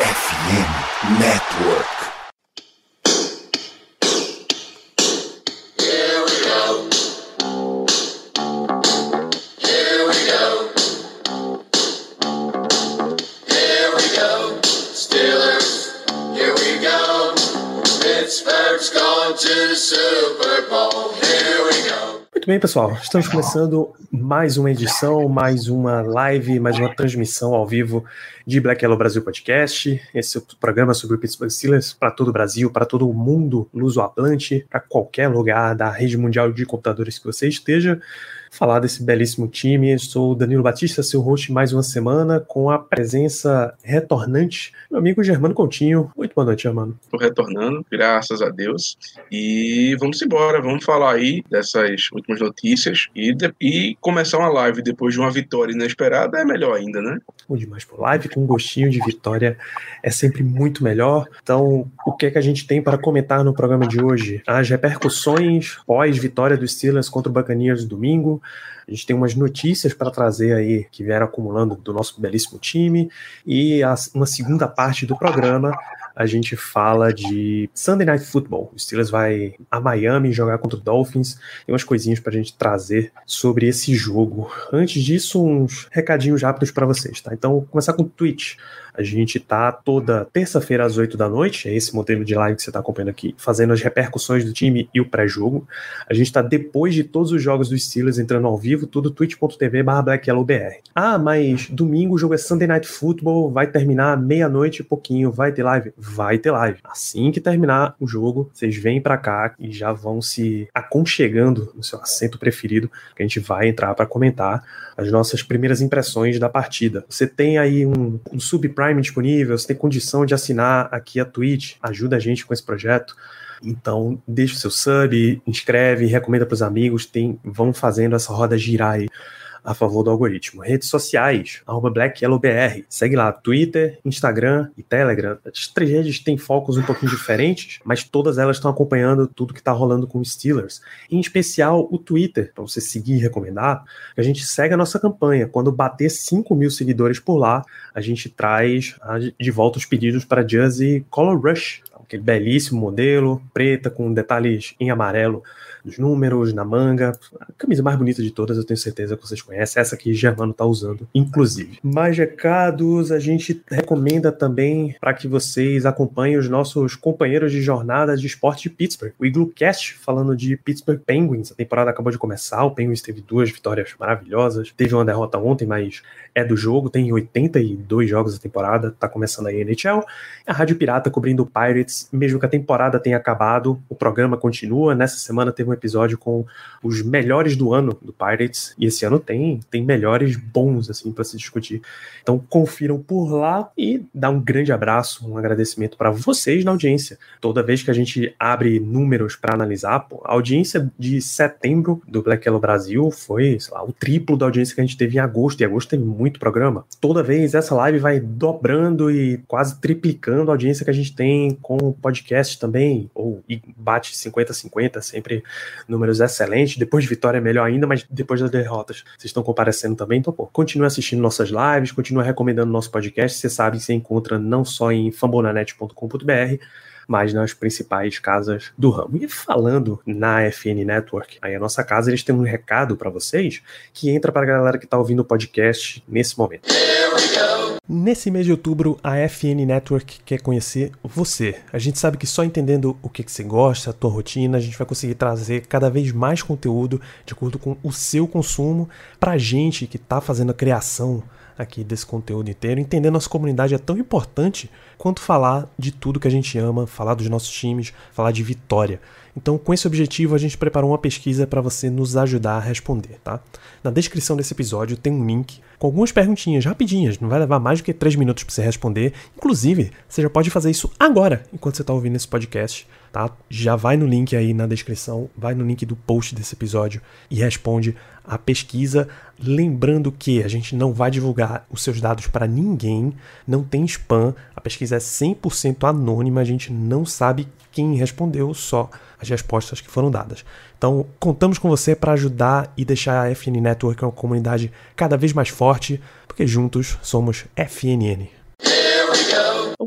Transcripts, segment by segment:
FM Network. Muito bem, pessoal. Estamos começando mais uma edição, mais uma live, mais uma transmissão ao vivo de Black Yellow Brasil Podcast. Esse é o programa sobre o Pittsburgh Steelers para todo o Brasil, para todo o mundo luso-atlante, para qualquer lugar da rede mundial de computadores que você esteja falar desse belíssimo time. Sou Danilo Batista, seu host mais uma semana, com a presença retornante meu amigo Germano Coutinho. Muito boa noite, Germano. Estou retornando, graças a Deus. E vamos embora, vamos falar aí dessas últimas notícias e, de, e começar uma live depois de uma vitória inesperada é melhor ainda, né? Bom demais por live, com um gostinho de vitória é sempre muito melhor. Então, o que é que a gente tem para comentar no programa de hoje? As repercussões pós-vitória dos Steelers contra o Buccaneers domingo, a gente tem umas notícias para trazer aí que vieram acumulando do nosso belíssimo time e uma segunda parte do programa a gente fala de Sunday Night Football. O Steelers vai a Miami jogar contra o Dolphins e umas coisinhas para a gente trazer sobre esse jogo. Antes disso, uns recadinhos rápidos para vocês, tá? Então, começar com o Twitch. A gente tá toda terça-feira às 8 da noite, é esse modelo de live que você está acompanhando aqui, fazendo as repercussões do time e o pré-jogo. A gente está depois de todos os jogos dos Steelers entrando ao vivo, tudo twitch.tv blackyellowbr. Ah, mas domingo o jogo é Sunday Night Football, vai terminar meia-noite e pouquinho, vai ter live? Vai ter live. Assim que terminar o jogo, vocês vêm para cá e já vão se aconchegando no seu assento preferido, que a gente vai entrar para comentar as nossas primeiras impressões da partida. Você tem aí um, um subprime disponível, você tem condição de assinar aqui a Twitch, ajuda a gente com esse projeto. Então, deixa o seu sub, inscreve, recomenda para os amigos, tem, vão fazendo essa roda girar aí a favor do algoritmo. Redes sociais, arroba BlackYellowBR. Segue lá, Twitter, Instagram e Telegram. As três redes têm focos um pouquinho diferentes, mas todas elas estão acompanhando tudo que está rolando com os Steelers. Em especial o Twitter, para você seguir e recomendar, a gente segue a nossa campanha. Quando bater 5 mil seguidores por lá, a gente traz de volta os pedidos para Jersey Color Rush, aquele belíssimo modelo, preta com detalhes em amarelo nos números, na manga. A camisa mais bonita de todas, eu tenho certeza que vocês conhecem. Essa que Germano tá usando, inclusive. Mais recados, a gente recomenda também para que vocês acompanhem os nossos companheiros de jornada de esporte de Pittsburgh. O Igloo Cast, falando de Pittsburgh Penguins. A temporada acabou de começar, o Penguins teve duas vitórias maravilhosas. Teve uma derrota ontem, mas é do jogo, tem 82 jogos da temporada, tá começando aí a NHL. A Rádio Pirata cobrindo o Pirates, mesmo que a temporada tenha acabado, o programa continua. Nessa semana teve um episódio com os melhores do ano do Pirates, e esse ano tem, tem melhores bons, assim, para se discutir. Então confiram por lá e dá um grande abraço, um agradecimento para vocês na audiência. Toda vez que a gente abre números para analisar, pô, a audiência de setembro do Black Yellow Brasil foi, sei lá, o triplo da audiência que a gente teve em agosto, e agosto tem muito programa. Toda vez essa live vai dobrando e quase triplicando a audiência que a gente tem com podcast também, ou bate 50-50, sempre números excelentes. Depois de vitória é melhor ainda, mas depois das derrotas vocês estão comparecendo também. Então, pô, continue assistindo nossas lives, continue recomendando nosso podcast. Você sabe, você encontra não só em fambonanet.com.br, mas nas principais casas do ramo. E falando na FN Network, aí a nossa casa, eles têm um recado para vocês que entra para a galera que está ouvindo o podcast nesse momento. Nesse mês de outubro, a FN Network quer conhecer você. A gente sabe que só entendendo o que, você gosta, a tua rotina, a gente vai conseguir trazer cada vez mais conteúdo de acordo com o seu consumo para a gente que está fazendo a criação aqui desse conteúdo inteiro. Entender nossa comunidade é tão importante quanto falar de tudo que a gente ama, falar dos nossos times, falar de vitória. Então, com esse objetivo, a gente preparou uma pesquisa para você nos ajudar a responder, tá? Na descrição desse episódio tem um link com algumas perguntinhas rapidinhas, não vai levar mais do que 3 minutos para você responder. Inclusive, você já pode fazer isso agora, enquanto você está ouvindo esse podcast, tá? Já vai no link aí na descrição, vai no link do post desse episódio e responde a pesquisa. Lembrando que a gente não vai divulgar os seus dados para ninguém, não tem spam, a pesquisa é 100% anônima, a gente não sabe quem respondeu, só as respostas que foram dadas. Então, contamos com você para ajudar e deixar a FN Network uma comunidade cada vez mais forte, porque juntos somos FNN.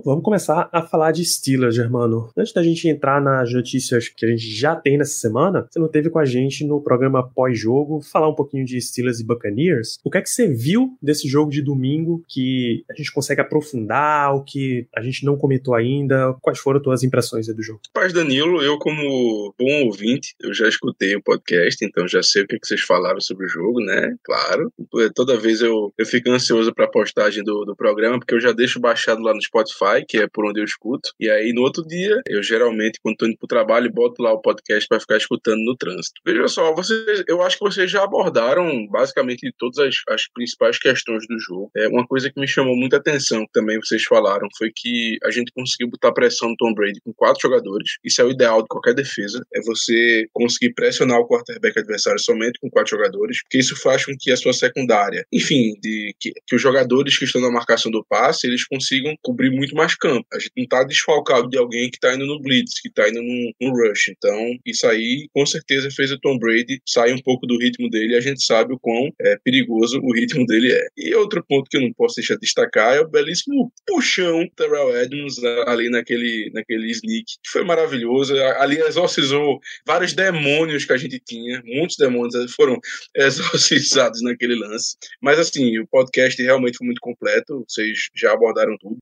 Vamos começar a falar de Steelers, Germano. Antes da gente entrar nas notícias que a gente já tem nessa semana, você não teve com a gente no programa pós-jogo falar um pouquinho de Steelers e Buccaneers. O que é que você viu desse jogo de domingo que a gente consegue aprofundar, o que a gente não comentou ainda? Quais foram as tuas impressões do jogo? Paz Danilo, eu como bom ouvinte, eu já escutei o podcast, então já sei o que, é que vocês falaram sobre o jogo, né? Claro. Toda vez eu, eu fico ansioso para a postagem do, do programa, porque eu já deixo baixado lá no Spotify, que é por onde eu escuto. E aí no outro dia, eu geralmente, quando tô indo pro trabalho, boto lá o podcast para ficar escutando no trânsito. Veja só, vocês, eu acho que vocês já abordaram basicamente todas as, as principais questões do jogo. É uma coisa que me chamou muita atenção, que também vocês falaram, foi que a gente conseguiu botar pressão no Tom Brady com quatro jogadores. Isso é o ideal de qualquer defesa, é você conseguir pressionar o quarterback adversário somente com quatro jogadores, porque isso faz com que a sua secundária, enfim, de que, que os jogadores que estão na marcação do passe, eles consigam cobrir muito mais campo. A gente não está desfalcado de alguém que está indo no blitz, que está indo no, no, rush. Então, isso aí com certeza fez o Tom Brady sair um pouco do ritmo dele a gente sabe o quão é, perigoso o ritmo dele é. E outro ponto que eu não posso deixar de destacar é o belíssimo puxão Terrell Edmonds ali naquele, naquele sneak, que foi maravilhoso. Ali exorcizou vários demônios que a gente tinha, muitos demônios foram exorcizados naquele lance. Mas assim, o podcast realmente foi muito completo, vocês já abordaram tudo.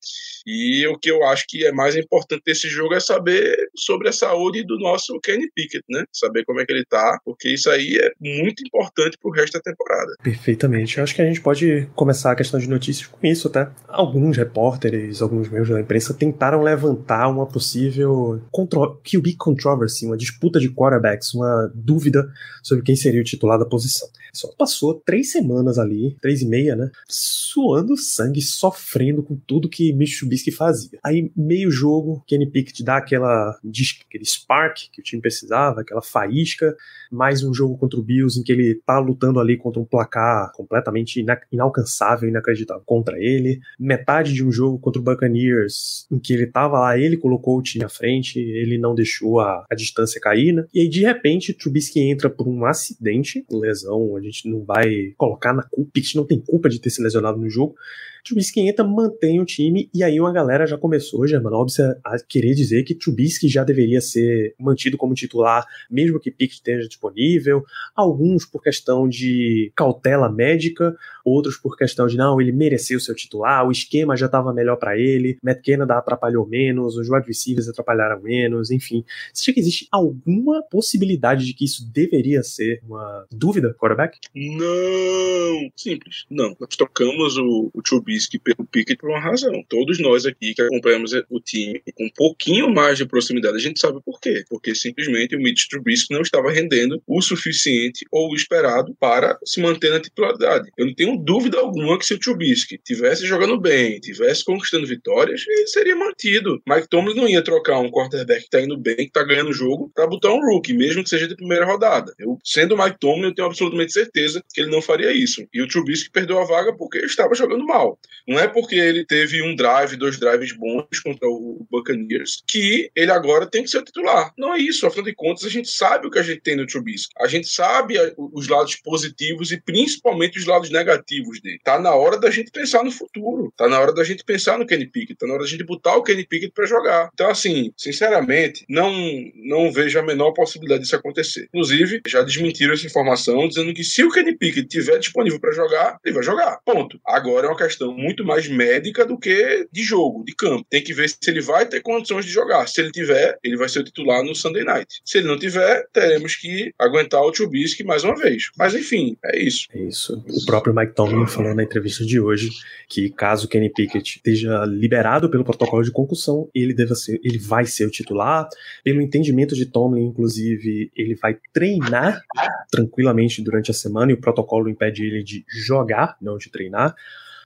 E o que eu acho que é mais importante desse jogo é saber sobre a saúde do nosso Kenny Pickett, né? Saber como é que ele tá, porque isso aí é muito importante pro resto da temporada. Perfeitamente. Eu acho que a gente pode começar a questão de notícias com isso, tá? Alguns repórteres, alguns membros da imprensa tentaram levantar uma possível contro QB controversy, uma disputa de quarterbacks, uma dúvida sobre quem seria o titular da posição. Só passou três semanas ali, três e meia, né? Suando sangue, sofrendo com tudo que Mitch fazia. Aí, meio jogo, Kenny Pickett dá aquela, aquele spark que o time precisava, aquela faísca. Mais um jogo contra o Bills em que ele tá lutando ali contra um placar completamente ina inalcançável, inacreditável contra ele. Metade de um jogo contra o Buccaneers em que ele tava lá, ele colocou o time à frente, ele não deixou a, a distância cair, né? E aí, de repente, Trubisky entra por um acidente, lesão, a gente não vai colocar na culpa, Pickett não tem culpa de ter se lesionado no jogo, Trubisky entra, mantém o time, e aí uma galera já começou, Germanobis, a querer dizer que Trubisky já deveria ser mantido como titular, mesmo que Pickett esteja disponível. Alguns por questão de cautela médica, outros por questão de não, ele mereceu ser titular, o esquema já estava melhor para ele, Matt Canada atrapalhou menos, os wide receivers atrapalharam menos, enfim. Você acha que existe alguma possibilidade de que isso deveria ser uma dúvida, quarterback? Não! Simples, não. Nós trocamos o, o Trubisky Trubisky pelo Pickett por uma razão. Todos nós aqui que acompanhamos o time com um pouquinho mais de proximidade, a gente sabe por quê. Porque simplesmente o Mitch Trubisky não estava rendendo o suficiente ou o esperado para se manter na titularidade. Eu não tenho dúvida alguma que se o Trubisky tivesse jogando bem, tivesse conquistando vitórias, ele seria mantido. Mike Tomlin não ia trocar um quarterback que está indo bem, que está ganhando o jogo, para botar um rookie, mesmo que seja de primeira rodada. Eu, sendo Mike Tomlin, eu tenho absolutamente certeza que ele não faria isso. E o Trubisky perdeu a vaga porque estava jogando mal. Não é porque ele teve um drive, dois drives bons contra o Buccaneers que ele agora tem que ser titular. Não é isso. Afinal de contas, a gente sabe o que a gente tem no Trubisky. A gente sabe os lados positivos e principalmente os lados negativos dele. Tá na hora da gente pensar no futuro. Tá na hora da gente pensar no Kenny Pickett. Tá na hora da gente botar o Kenny Pickett para jogar. Então, assim, sinceramente, não, não vejo a menor possibilidade disso acontecer. Inclusive, já desmentiram essa informação dizendo que se o Kenny Pickett tiver disponível para jogar, ele vai jogar. Ponto. Agora é uma questão muito mais médica do que de jogo, de campo. Tem que ver se ele vai ter condições de jogar. Se ele tiver, ele vai ser o titular no Sunday Night. Se ele não tiver, teremos que aguentar o Trubisky mais uma vez. Mas enfim, é isso. É isso. O próprio Mike Tomlin falou na entrevista de hoje que caso Kenny Pickett esteja liberado pelo protocolo de concussão, ele deve ser, ele vai ser o titular. Pelo entendimento de Tomlin, inclusive, ele vai treinar tranquilamente durante a semana e o protocolo impede ele de jogar, não de treinar.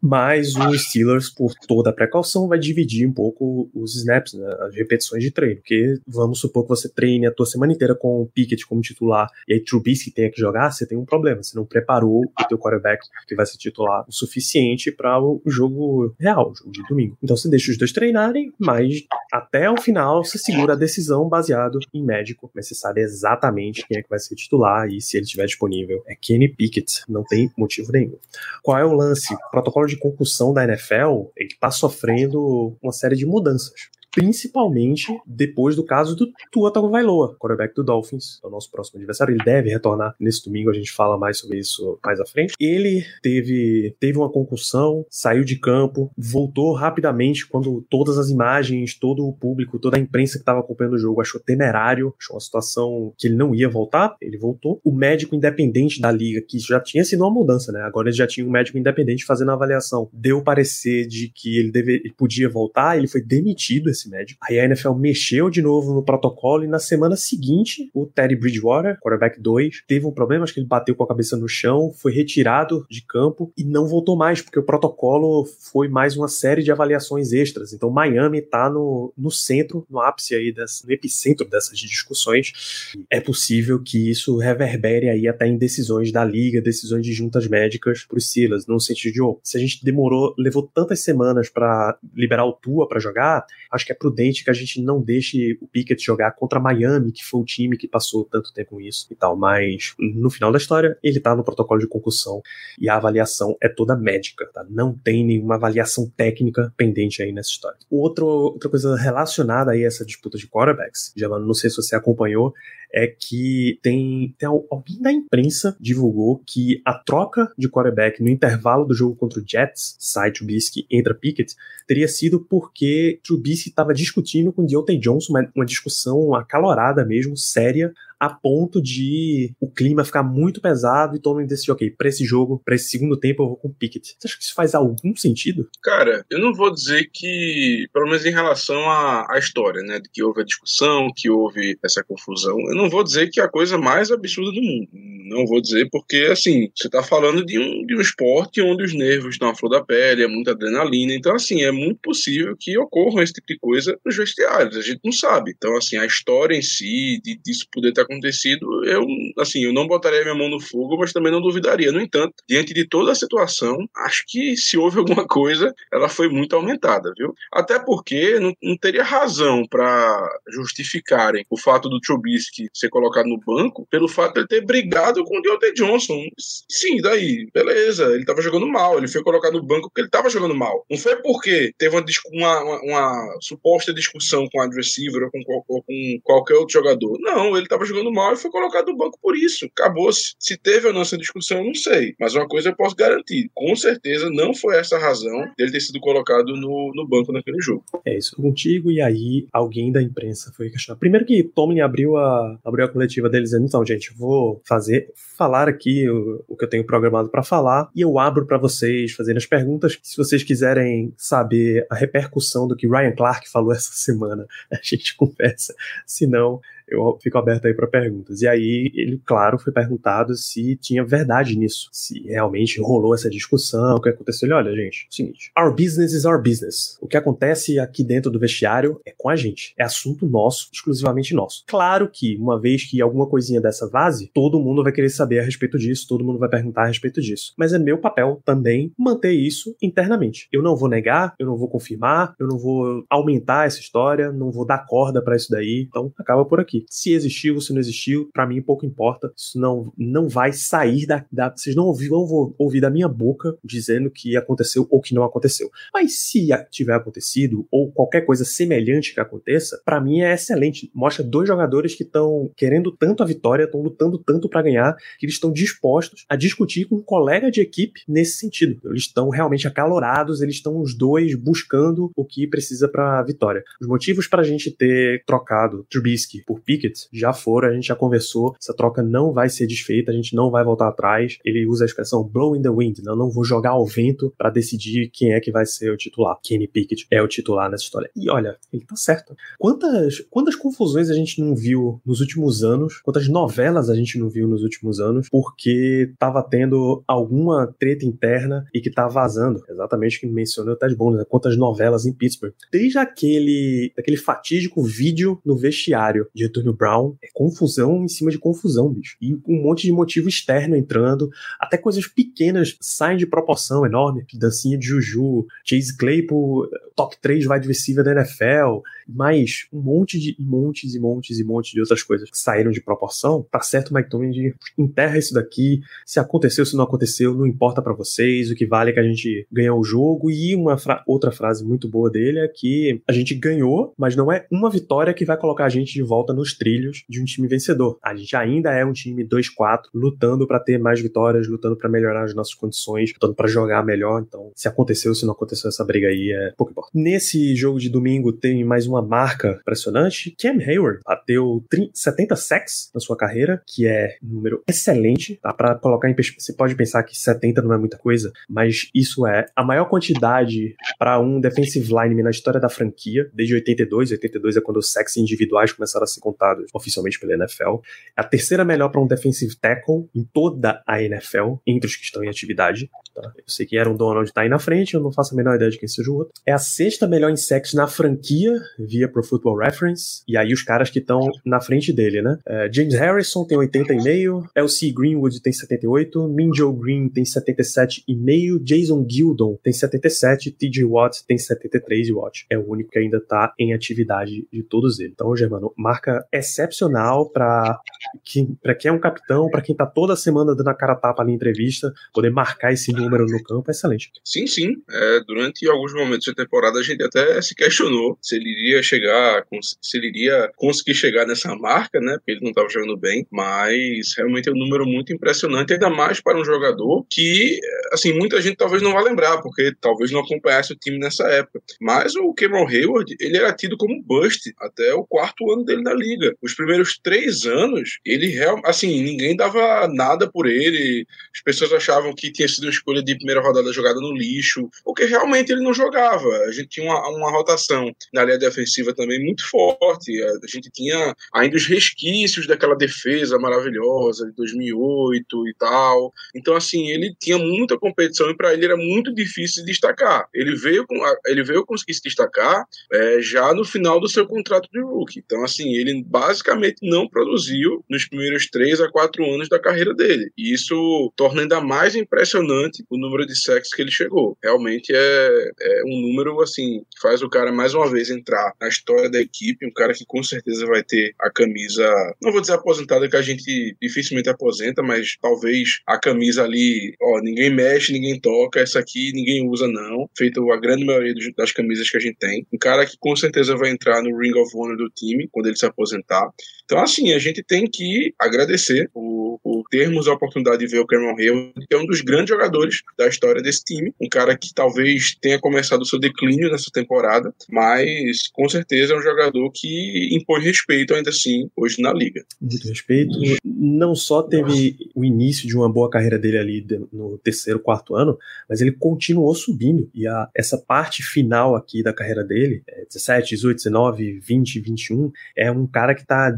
Mas o Steelers, por toda a precaução, vai dividir um pouco os snaps, né, as repetições de treino. Porque vamos supor que você treine a tua semana inteira com o Pickett como titular e aí Trubisky tenha que jogar, você tem um problema. Você não preparou o teu quarterback que vai ser titular o suficiente para o jogo real, o jogo de domingo. Então você deixa os dois treinarem, mas até o final você segura a decisão baseado em médico, mas você sabe exatamente quem é que vai ser titular e se ele estiver disponível. É Kenny Pickett, não tem motivo nenhum. Qual é o lance? Protocolo de concussão da NFL, ele tá sofrendo uma série de mudanças principalmente depois do caso do Tua Tagovailoa, quarterback do Dolphins, é o nosso próximo adversário. Ele deve retornar nesse domingo, a gente fala mais sobre isso mais à frente. Ele teve, teve uma concussão, saiu de campo, voltou rapidamente quando todas as imagens, todo o público, toda a imprensa que estava acompanhando o jogo achou temerário, achou uma situação que ele não ia voltar, ele voltou. O médico independente da liga, que já tinha sido uma mudança, né? Agora ele já tinha um médico independente fazendo a avaliação, deu parecer de que ele, deve, ele podia voltar, ele foi demitido esse esse médico. Aí a NFL mexeu de novo no protocolo e na semana seguinte, o Teddy Bridgewater, quarterback 2, teve um problema, acho que ele bateu com a cabeça no chão, foi retirado de campo e não voltou mais, porque o protocolo foi mais uma série de avaliações extras. Então Miami tá no, no centro, no ápice aí, desse, no epicentro dessas discussões. É possível que isso reverbere aí até em decisões da liga, decisões de juntas médicas pro Silas, no sentido de, oh, se a gente demorou, levou tantas semanas para liberar o Tua para jogar, acho que é prudente que a gente não deixe o Pickett jogar contra Miami, que foi o time que passou tanto tempo com isso e tal. Mas no final da história, ele tá no protocolo de concussão e a avaliação é toda médica, tá? Não tem nenhuma avaliação técnica pendente aí nessa história. Outro, outra coisa relacionada aí a essa disputa de quarterbacks, já não sei se você acompanhou, é que tem, tem alguém da imprensa divulgou que a troca de quarterback no intervalo do jogo contra o Jets, sai Trubisky, entra Pickett, teria sido porque Trubisky estava discutindo com Deontay Johnson, uma, uma discussão acalorada mesmo, séria, a ponto de o clima ficar muito pesado e todo mundo decidir, ok, pra esse jogo, pra esse segundo tempo eu vou com o Pickett. Você acha que isso faz algum sentido? Cara, eu não vou dizer que, pelo menos em relação à, à história, né, de que houve a discussão, que houve essa confusão, eu não vou dizer que é a coisa mais absurda do mundo. Não vou dizer porque, assim, você tá falando de um, de um esporte onde os nervos estão à flor da pele, é muita adrenalina, então, assim, é muito possível que ocorram esse tipo de coisa nos vestiários, a gente não sabe. Então, assim, a história em si, de, disso poder ter acontecido, eu, assim, eu não botaria minha mão no fogo, mas também não duvidaria. No entanto, diante de toda a situação, acho que se houve alguma coisa, ela foi muito aumentada, viu? Até porque não, não teria razão para justificarem o fato do Trubisky ser colocado no banco pelo fato de ele ter brigado com o Deontay Johnson. Sim, daí, beleza, ele tava jogando mal, ele foi colocado no banco porque ele tava jogando mal. Não foi porque teve uma, uma, uma, suposta discussão com o receiver ou com, com qualquer outro jogador. Não, ele tava jogando jogando mal e foi colocado no banco por isso. Acabou-se. Se teve ou não essa discussão, eu não sei. Mas uma coisa eu posso garantir: com certeza não foi essa a razão dele ter sido colocado no, no banco naquele jogo. É isso contigo, e aí alguém da imprensa foi questionar. Primeiro que Tomlin abriu a, abriu a coletiva dele dizendo: então, gente, vou fazer, falar aqui o, o que eu tenho programado para falar e eu abro para vocês fazerem as perguntas. Se vocês quiserem saber a repercussão do que Ryan Clark falou essa semana, a gente conversa. Se não, eu fico aberto aí para perguntas. E aí, ele, claro, foi perguntado se tinha verdade nisso, se realmente rolou essa discussão, o que aconteceu. Ele, olha, gente, é o seguinte, our business is our business. O que acontece aqui dentro do vestiário é com a gente, é assunto nosso, exclusivamente nosso. Claro que, uma vez que alguma coisinha dessa vaze, todo mundo vai querer saber a respeito disso, todo mundo vai perguntar a respeito disso. Mas é meu papel também manter isso internamente. Eu não vou negar, eu não vou confirmar, eu não vou aumentar essa história, não vou dar corda para isso daí, então acaba por aqui aqui. Se existiu, se não existiu, para mim pouco importa. Isso não, não vai sair da, da. Vocês não vão ouvir da minha boca dizendo que aconteceu ou que não aconteceu. Mas se tiver acontecido, ou qualquer coisa semelhante que aconteça, para mim é excelente. Mostra dois jogadores que estão querendo tanto a vitória, estão lutando tanto para ganhar, que eles estão dispostos a discutir com um colega de equipe nesse sentido. Eles estão realmente acalorados, eles estão os dois buscando o que precisa para a vitória. Os motivos para a gente ter trocado Trubisky por Pickett já foram, a gente já conversou, essa troca não vai ser desfeita, a gente não vai voltar atrás. Ele usa a expressão blow in the wind, não, não vou jogar ao vento para decidir quem é que vai ser o titular. Kenny Pickett é o titular nessa história. E olha, ele tá certo. Quantas, quantas confusões a gente não viu nos últimos anos, quantas novelas a gente não viu nos últimos anos, porque tava tendo alguma treta interna e que tá vazando. Exatamente o que mencionou o Ted Bones, né? quantas novelas em Pittsburgh. Desde aquele, aquele fatídico vídeo no vestiário de Antonio Brown, é confusão em cima de confusão, bicho. E um monte de motivo externo entrando, até coisas pequenas saem de proporção enorme. Dancinha de Juju, Chase Claypool, top 3 wide receiver da NFL, mais um monte de montes e montes e montes de outras coisas que saíram de proporção. Tá certo, Mike Tomlin enterra isso daqui. Se aconteceu, se não aconteceu, não importa para vocês. O que vale é que a gente ganhou o jogo. E uma fra outra frase muito boa dele é que a gente ganhou, mas não é uma vitória que vai colocar a gente de volta nos trilhos de um time vencedor. A gente ainda é um time 2-4, lutando para ter mais vitórias, lutando para melhorar as nossas condições, lutando para jogar melhor. Então, se aconteceu, se não aconteceu essa briga aí, é pouco importa. Nesse jogo de domingo tem mais uma marca impressionante. Cam Hayward bateu 70 sacks na sua carreira, que é um número excelente. Tá? Para colocar em você pode pensar que 70 não é muita coisa, mas isso é a maior quantidade para um defensive lineman na história da franquia, desde 82. 82 é quando os sacks individuais começaram a ser contados oficialmente pela NFL. É a terceira melhor para um defensive tackle em toda a NFL, entre os que estão em atividade. Tá? Eu sei que Aaron Donald tá aí na frente, eu não faço a menor ideia de quem seja o outro. É a sexta melhor em sacks na franquia, via Pro Football Reference, e aí os caras que estão na frente dele, né? É, James Harrison tem 80,5, LC Greenwood tem 78, Minjo Green tem 77,5, Jason Gildon tem 77, TJ Watt tem 73 e Watt é o único que ainda tá em atividade de todos eles. Então, Germano, marca excepcional para quem, pra quem é um capitão, para quem tá toda semana dando a cara tapa ali em entrevista, poder marcar esse número no campo é excelente. Sim, sim. É, durante alguns momentos da temporada a gente até se questionou se ele iria chegar, se ele iria conseguir chegar nessa marca, né? Porque ele não estava jogando bem, mas realmente é um número muito impressionante, ainda mais para um jogador que, assim, muita gente talvez não vá lembrar, porque talvez não acompanhasse o time nessa época. Mas o Cameron Hayward, ele era tido como bust até o quarto ano dele na liga. Os primeiros três anos, ele realmente, assim, ninguém dava nada por ele, as pessoas achavam que tinha sido uma escolha de primeira rodada jogada no lixo, porque realmente ele não jogava. A gente tinha uma, uma rotação na linha defensiva também muito forte, a gente tinha ainda os resquícios daquela defesa maravilhosa de 2008 e tal. Então, assim, ele tinha muita competição e para ele era muito difícil se destacar. Ele veio, com, ele veio conseguir se destacar é, já no final do seu contrato de rookie. Então, assim, ele basicamente não produziu nos primeiros três a quatro anos da carreira dele. E isso torna ainda mais impressionante o número de sacks que ele chegou. Realmente é, é um número, assim, que faz o cara mais uma vez entrar na história da equipe, um cara que com certeza vai ter a camisa, não vou dizer aposentada, que a gente dificilmente aposenta, mas talvez a camisa ali, ó, ninguém mexe, ninguém toca, essa aqui ninguém usa não, feito a grande maioria das camisas que a gente tem. Um cara que com certeza vai entrar no Ring of Honor do time quando ele se aposentar. Então, assim, a gente tem que agradecer por, por termos a oportunidade de ver o Cameron Hill, que é um dos grandes jogadores da história desse time. Um cara que talvez tenha começado o seu declínio nessa temporada, mas com certeza é um jogador que impõe respeito ainda assim hoje na liga. Muito respeito. Não só teve o início de uma boa carreira dele ali no terceiro, quarto ano, mas ele continuou subindo. E a, essa parte final aqui da carreira dele, 17, 18, 19, 20, 21, é um cara que está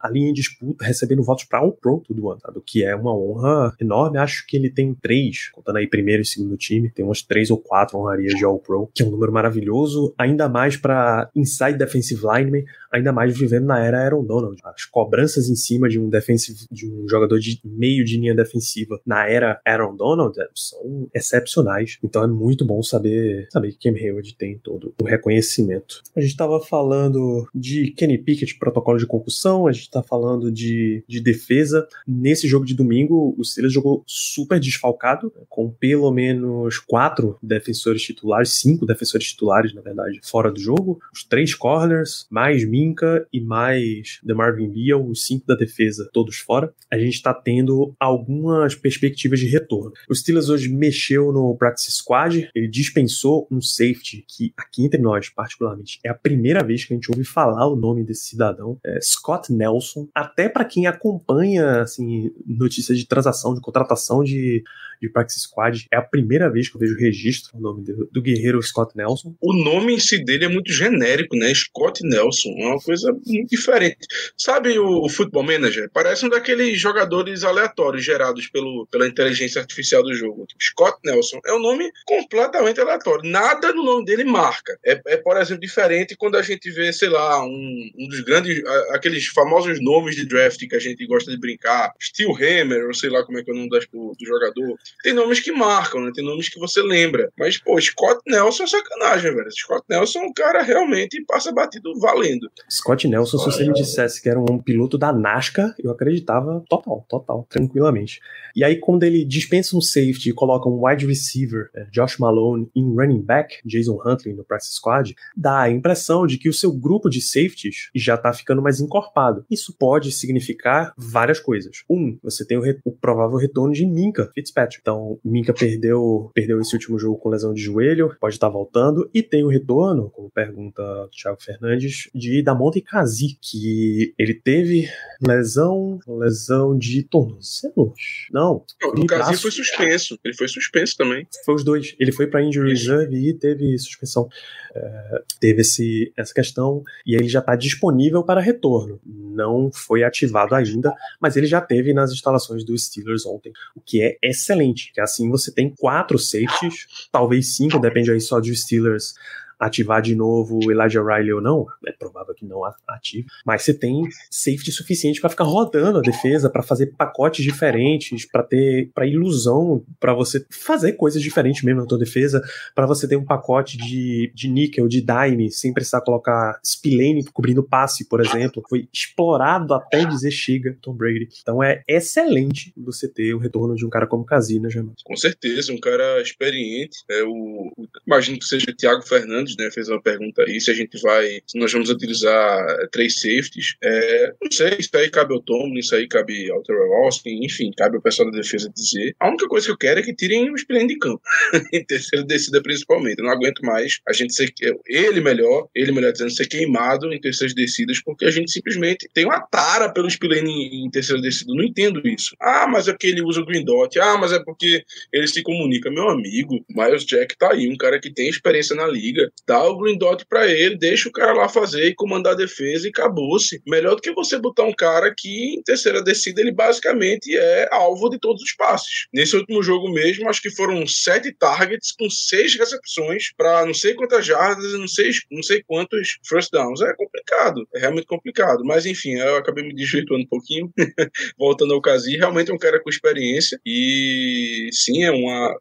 ali em disputa, recebendo votos para All Pro todo ano, sabe? o que é uma honra enorme. Acho que ele tem três, contando aí primeiro e segundo time, tem umas três ou quatro honrarias de All Pro, que é um número maravilhoso, ainda mais para inside defensive lineman, ainda mais vivendo na era Aaron Donald. As cobranças em cima de um defensive, de um jogador de meio de linha defensiva na era Aaron Donald é, são excepcionais. Então é muito bom saber, saber que Cam Hayward tem todo o reconhecimento. A gente estava falando de Kenny Pickett, protocolo de concussão, a gente está falando de, de defesa. Nesse jogo de domingo, o Steelers jogou super desfalcado, né, com pelo menos quatro defensores titulares, cinco defensores titulares, na verdade, fora do jogo. Os três corners, mais Minka e mais The Marvin Leal, os cinco da defesa, todos fora. A gente está tendo algumas perspectivas de retorno. O Steelers hoje mexeu no practice squad, ele dispensou um safety que aqui entre nós, particularmente, é a primeira vez que a gente ouve falar o nome desse cidadão, é Scott Nelson. Até para quem acompanha assim notícias de transação, de contratação de, de practice squad. É a primeira vez que eu vejo registro o nome do, do guerreiro Scott Nelson. O nome em si dele é muito genérico, né? Scott Nelson. É uma coisa muito diferente. Sabe o, o Football Manager? Parece um daqueles jogadores aleatórios gerados pelo, pela inteligência artificial do jogo. Tipo, Scott Nelson. É um nome completamente aleatório. Nada no nome dele marca. É, é por exemplo, diferente quando a gente vê, sei lá, um, um dos grandes, aqueles famosos nomes de draft que a gente gosta de brincar, Steel Hammer, ou sei lá como é que é o nome do, do jogador. Tem nomes que marcam, né? Tem nomes que você lembra. Mas, pô, Scott Nelson é sacanagem, velho. Scott Nelson é um cara realmente passa batido valendo. Scott Nelson, se você me dissesse que era um piloto da NASCAR, eu acreditava total, total, tranquilamente. E aí, quando ele dispensa um safety e coloca um wide receiver, é, Josh Malone, em running back, Jason Huntley no practice squad, dá a impressão de que o seu grupo de safeties já tá ficando mais encorpado. Isso pode significar várias coisas. Um, você tem o, o provável retorno de Minka Fitzpatrick. Então, Minka perdeu, perdeu esse último jogo com lesão de joelho, pode estar voltando, e tem o retorno, como pergunta o Thiago Fernandes, de Damonte Kazi, que ele teve lesão, lesão de tornozelo. Não. o Kazi foi suspenso. Ele foi suspenso também. Foi os dois. Ele foi para injury reserve e teve suspensão. É, teve esse, essa questão e ele já está disponível para retorno. Não foi ativado ainda, mas ele já teve nas instalações dos Steelers ontem, o que é excelente. Que assim você tem quatro safeties, talvez cinco, depende aí só dos Steelers ativar de novo o Elijah Riley ou não, é provável que não ative, mas você tem safety suficiente para ficar rodando a defesa, para fazer pacotes diferentes, para ter para ilusão, para você fazer coisas diferentes mesmo na tua defesa, para você ter um pacote de, de níquel, de dime, sem precisar colocar spillane cobrindo passe, por exemplo, foi explorado até dizer chega Tom Brady. Então é excelente você ter o retorno de um cara como Casina, já. Com certeza, um cara experiente, é o, o imagino que seja o Thiago Fernandes né, fez uma pergunta aí se a gente vai, se nós vamos utilizar eh, três safeties. É, não sei, isso aí cabe ao Tom, isso aí cabe ao Terrell Austin, enfim, cabe ao pessoal da defesa dizer. A única coisa que eu quero é que tirem os players de campo, em terceira descida principalmente. Eu não aguento mais a gente ser, ele melhor, ele melhor dizendo, ser queimado em terceiras descidas, porque a gente simplesmente tem uma tara pelos players em, terceira descida. Não entendo isso. Ah, mas é porque ele usa o Green Dot. Ah, mas é porque ele se comunica. Meu amigo, Miles Jack tá aí, um cara que tem experiência na liga, dá o green dot para ele, deixa o cara lá fazer e comandar a defesa e acabou-se. Melhor do que você botar um cara que em terceira descida ele basicamente é alvo de todos os passes. Nesse último jogo mesmo, acho que foram sete targets com seis recepções para não sei quantas jardas não sei, não sei quantos first downs. É complicado, é realmente complicado. Mas enfim, eu acabei me desvirtuando um pouquinho. Voltando ao Kazi, realmente é um cara com experiência e sim, é uma,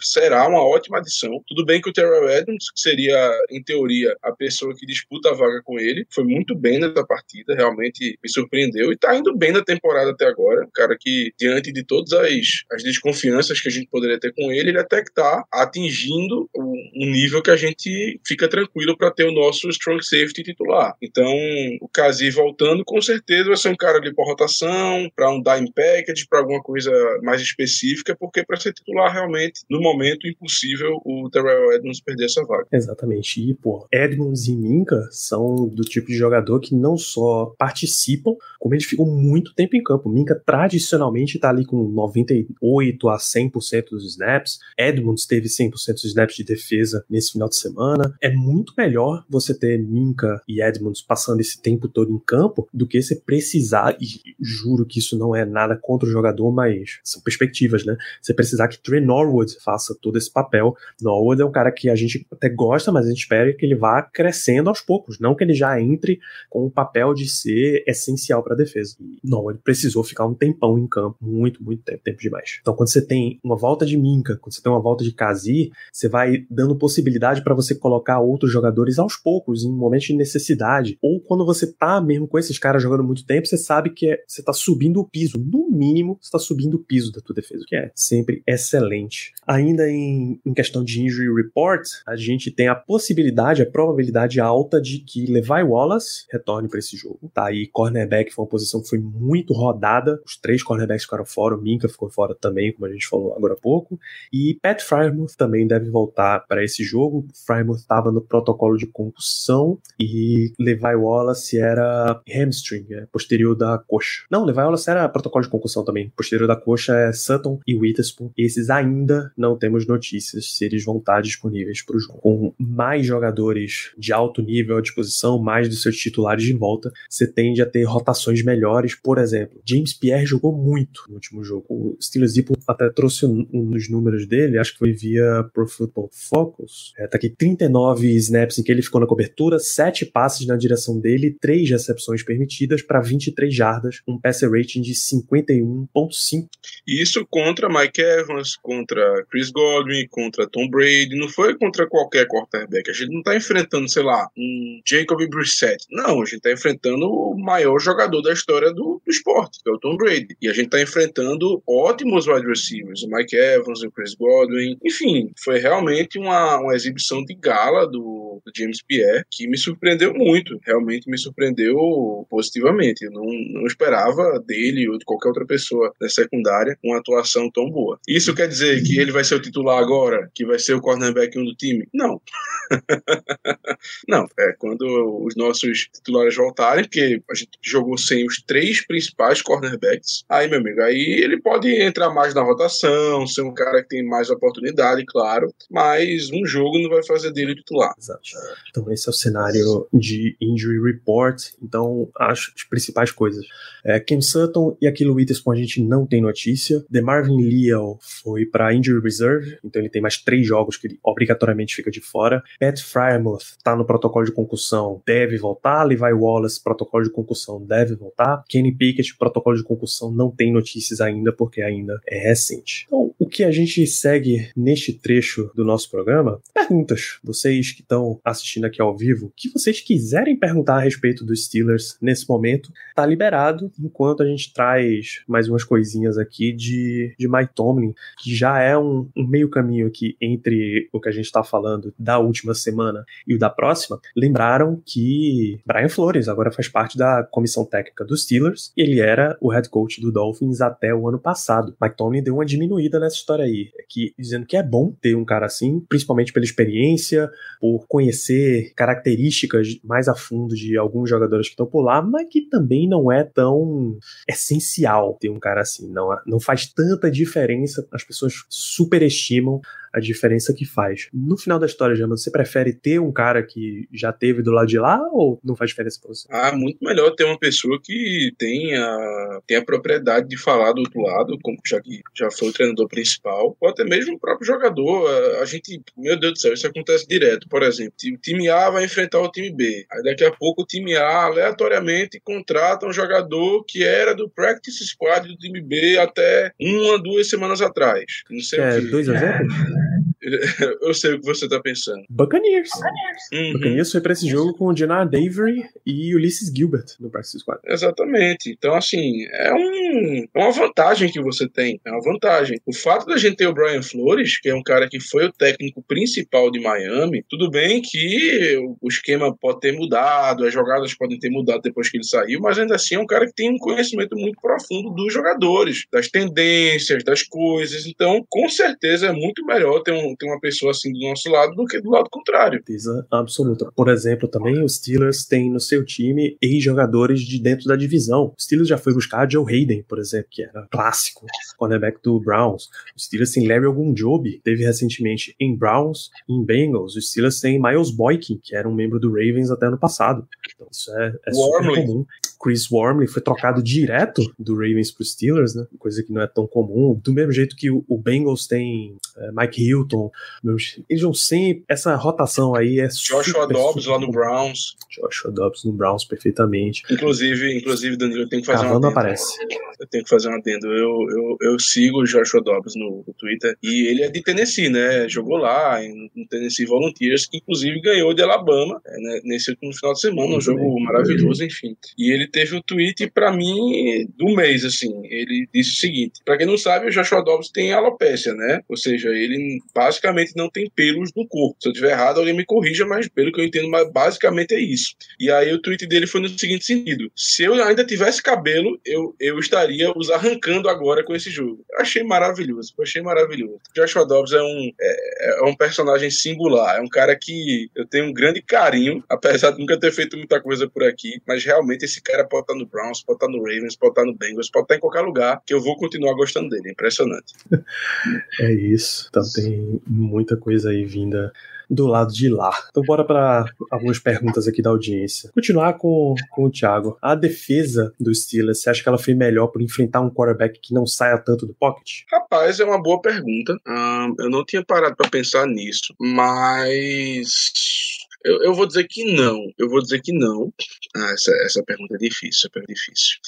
será uma ótima adição. Tudo bem que o Terrell Edmonds, que seria em teoria, a pessoa que disputa a vaga com ele. Foi muito bem nessa partida, realmente me surpreendeu e tá indo bem na temporada até agora. Um cara que, diante de todas as, as desconfianças que a gente poderia ter com ele, ele até que tá atingindo um nível que a gente fica tranquilo para ter o nosso strong safety titular. Então, o Kazi voltando, com certeza vai ser um cara ali para rotação, para um dime package, para alguma coisa mais específica, porque para ser titular realmente, no momento, impossível o Terrell Edmonds perder essa vaga. Exatamente. E, pô, Edmonds e Minka são do tipo de jogador que não só participam, como eles ficam muito tempo em campo. Minka tradicionalmente tá ali com 98 a 100% dos snaps. Edmonds teve 100% dos snaps de defesa nesse final de semana. É muito melhor você ter Minka e Edmonds passando esse tempo todo em campo do que você precisar, e juro que isso não é nada contra o jogador, mas são perspectivas, né? Você precisar que Trey Norwood faça todo esse papel. Norwood é um cara que a gente até gosta, mas a gente espera que ele vá crescendo aos poucos, não que ele já entre com o papel de ser essencial para a defesa. Não, ele precisou ficar um tempão em campo, muito, muito tempo, tempo demais. Então, quando você tem uma volta de Minka, quando você tem uma volta de Kazi, você vai dando possibilidade para você colocar outros jogadores aos poucos, em momentos de necessidade, ou quando você tá mesmo com esses caras jogando muito tempo, você sabe que é, você tá subindo o piso, no mínimo, você tá subindo o piso da tua defesa, que é sempre excelente. Ainda em, em questão de injury report, a gente tem a possibilidade, a probabilidade alta de que Levi Wallace retorne para esse jogo. Tá aí, cornerback foi uma posição que foi muito rodada. Os três cornerbacks ficaram fora, o Minka ficou fora também, como a gente falou agora há pouco. E Pat Frymouth também deve voltar para esse jogo. Frymouth estava no protocolo de concussão e Levi Wallace era hamstring, é, posterior da coxa. Não, Levi Wallace era protocolo de concussão também. Posterior da coxa é Sutton e Witherspoon. Esses ainda não temos notícias se eles vão estar disponíveis para o jogo. Com mais jogadores de alto nível à disposição, mais dos seus titulares de volta, você tende a ter rotações melhores. Por exemplo, James Pierre jogou muito no último jogo. O Steelers até trouxe um dos números dele, acho que foi via Pro Football Focus. É, tá aqui 39 snaps em que ele ficou na cobertura, 7 passes na direção dele, 3 recepções permitidas para 23 jardas, um passer rating de 51.5. Isso contra Mike Evans, contra Chris Godwin, contra Tom Brady, não foi contra qualquer quarterback. A gente não tá enfrentando, sei lá, um Jacob Brissett. Não, a gente tá enfrentando o maior jogador da história do, do esporte, que é o Tom Brady. E a gente tá enfrentando ótimos wide receivers, o Mike Evans, o Chris Godwin. Enfim, foi realmente uma, uma exibição de gala do, do James Pierre que me surpreendeu muito. Realmente me surpreendeu positivamente. Eu não, não esperava dele ou de qualquer outra pessoa da secundária uma atuação tão boa. Isso quer dizer que ele vai ser o titular agora, que vai ser o cornerback 1 do time? Não. não, é quando os nossos titulares voltarem, porque a gente jogou sem os três principais cornerbacks, aí, meu amigo, aí ele pode entrar mais na rotação, ser um cara que tem mais oportunidade, claro, mas um jogo não vai fazer dele titular. Exato. Então, esse é o cenário de injury report. Então, acho as principais coisas. É, Ken Sutton e aquilo Witherspoon a gente não tem notícia. The Marvin Leal foi para injury reserve, então ele tem mais três jogos que ele obrigatoriamente fica de fora. Pat Frymouth está no protocolo de concussão, deve voltar. Levi Wallace, protocolo de concussão, deve voltar. Kenny Pickett, protocolo de concussão, não tem notícias ainda porque ainda é recente. Então, o que a gente segue neste trecho do nosso programa? Perguntas. Vocês que estão assistindo aqui ao vivo, que vocês quiserem perguntar a respeito dos Steelers nesse momento, tá liberado, enquanto a gente traz mais umas coisinhas aqui de, de Mike Tomlin, que já é um, um meio caminho aqui entre o que a gente está falando da última semana e o da próxima. Lembraram que Brian Flores agora faz parte da comissão técnica dos Steelers ele era o head coach do Dolphins até o ano passado. Tomlin deu uma diminuída nessa história aí, que, dizendo que é bom ter um cara assim, principalmente pela experiência, por conhecer características mais a fundo de alguns jogadores que estão por lá, mas que também não é tão essencial ter um cara assim. Não, não faz tanta diferença, as pessoas superestimam a diferença que faz. No final da história, Jama, você prefere ter um cara que já teve do lado de lá ou não faz diferença pra você? Ah, muito melhor ter uma pessoa que tem a, tem a propriedade de falar do outro lado, como já que já foi o treinador principal, ou até mesmo o próprio jogador. A, a gente, meu Deus do céu, isso acontece direto. Por exemplo, o time A vai enfrentar o time B. Aí daqui a pouco o time A aleatoriamente contrata um jogador que era do practice squad do time B até uma, duas semanas atrás. Não sei é, o que. dois exemplos? Eu sei o que você tá pensando. Buccaneers. Uhum. Buccaneers foi pra esse jogo com o Janard Avery e Ulysses Gilbert no Practice Squad. Exatamente. Então, assim, é, um, é uma vantagem que você tem. É uma vantagem. O fato da gente ter o Brian Flores, que é um cara que foi o técnico principal de Miami, tudo bem que o esquema pode ter mudado, as jogadas podem ter mudado depois que ele saiu, mas ainda assim é um cara que tem um conhecimento muito profundo dos jogadores, das tendências, das coisas. Então, com certeza é muito melhor ter um ter uma pessoa assim do nosso lado do que do lado contrário. Certeza absoluta. Por exemplo, também os Steelers têm no seu time ex-jogadores de dentro da divisão. O Steelers já foi buscar Joe Hayden, por exemplo, que era clássico, cornerback do Browns. Os Steelers têm Larry Ogunjobi, teve recentemente em Browns, em Bengals. Os Steelers têm Miles Boykin, que era um membro do Ravens até ano passado. Então isso é, é super comum. Chris Wormley foi trocado direto do Ravens para os Steelers, né? Coisa que não é tão comum. Do mesmo jeito que o, o Bengals tem é, Mike Hilton, eles vão sempre. Essa rotação aí é Joshua Dobbs super lá no Browns. Joshua Dobbs no Browns, perfeitamente. Inclusive, inclusive Danilo, eu tenho que fazer Cavando um aparece. Eu tenho que fazer um adendo. Eu, eu, eu sigo o Joshua Dobbs no, no, Twitter e ele é de Tennessee, né? Jogou lá no Tennessee Volunteers, que inclusive ganhou de Alabama né? nesse último final de semana, um jogo bem. maravilhoso, enfim. E ele teve o tweet, para mim, do mês, assim. Ele disse o seguinte: para quem não sabe, o Joshua Dobbs tem alopecia, né? Ou seja, ele basicamente não tem pelos no corpo. Se eu estiver errado, alguém me corrija, mas pelo que eu entendo, basicamente é isso. E aí o tweet dele foi no seguinte sentido: se eu ainda tivesse cabelo, eu, eu estaria os arrancando agora com esse jogo. Eu achei maravilhoso, eu achei maravilhoso. Joshua Dobbs é um, é, é um personagem singular, é um cara que eu tenho um grande carinho, apesar de nunca ter feito muita coisa por aqui, mas realmente esse cara pode estar no Browns, pode estar no Ravens, pode estar no Bengals, pode estar em qualquer lugar, que eu vou continuar gostando dele. É impressionante. É isso. Então tem muita coisa aí vinda do lado de lá. Então, bora para algumas perguntas aqui da audiência. Continuar com, com o Thiago. A defesa do Steelers, você acha que ela foi melhor por enfrentar um quarterback que não saia tanto do pocket? Rapaz, é uma boa pergunta. eu não tinha parado para pensar nisso, mas eu, eu, vou dizer que não. Eu vou dizer que não. Ah, essa, essa pergunta é difícil, é difícil.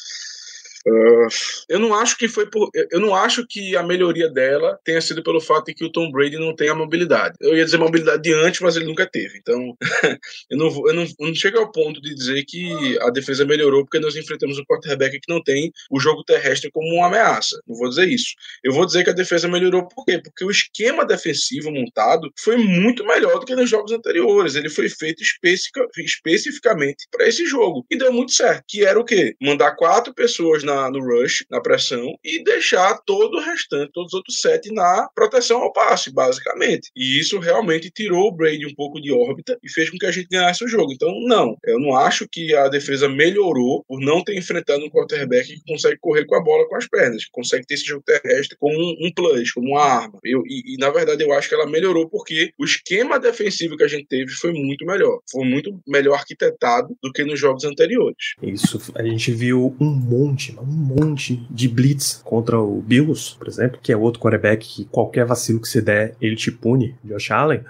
Eu não acho que foi por. Eu não acho que a melhoria dela tenha sido pelo fato de que o Tom Brady não tem a mobilidade. Eu ia dizer mobilidade de antes, mas ele nunca teve. Então, eu, não, eu, não, eu não chego ao ponto de dizer que a defesa melhorou porque nós enfrentamos um quarterback que não tem o jogo terrestre como uma ameaça. Não vou dizer isso. Eu vou dizer que a defesa melhorou por quê? Porque o esquema defensivo montado foi muito melhor do que nos jogos anteriores. Ele foi feito especific, especificamente para esse jogo. E deu muito certo. Que era o quê? Mandar quatro pessoas na, no rush, na pressão, e deixar todo o restante, todos os outros sete, na proteção ao passe, basicamente. E isso realmente tirou o Brady um pouco de órbita e fez com que a gente ganhasse o jogo. Então, não, eu não acho que a defesa melhorou por não ter enfrentado um quarterback que consegue correr com a bola com as pernas, que consegue ter esse jogo terrestre como um, um plus, como uma arma. Eu, e, e, na verdade, eu acho que ela melhorou porque o esquema defensivo que a gente teve foi muito melhor. Foi muito melhor arquitetado do que nos jogos anteriores. Isso, a gente viu um monte, um monte de blitz contra o Bills, por exemplo, que é outro quarterback que qualquer vacilo que você der, ele te pune, Josh Allen.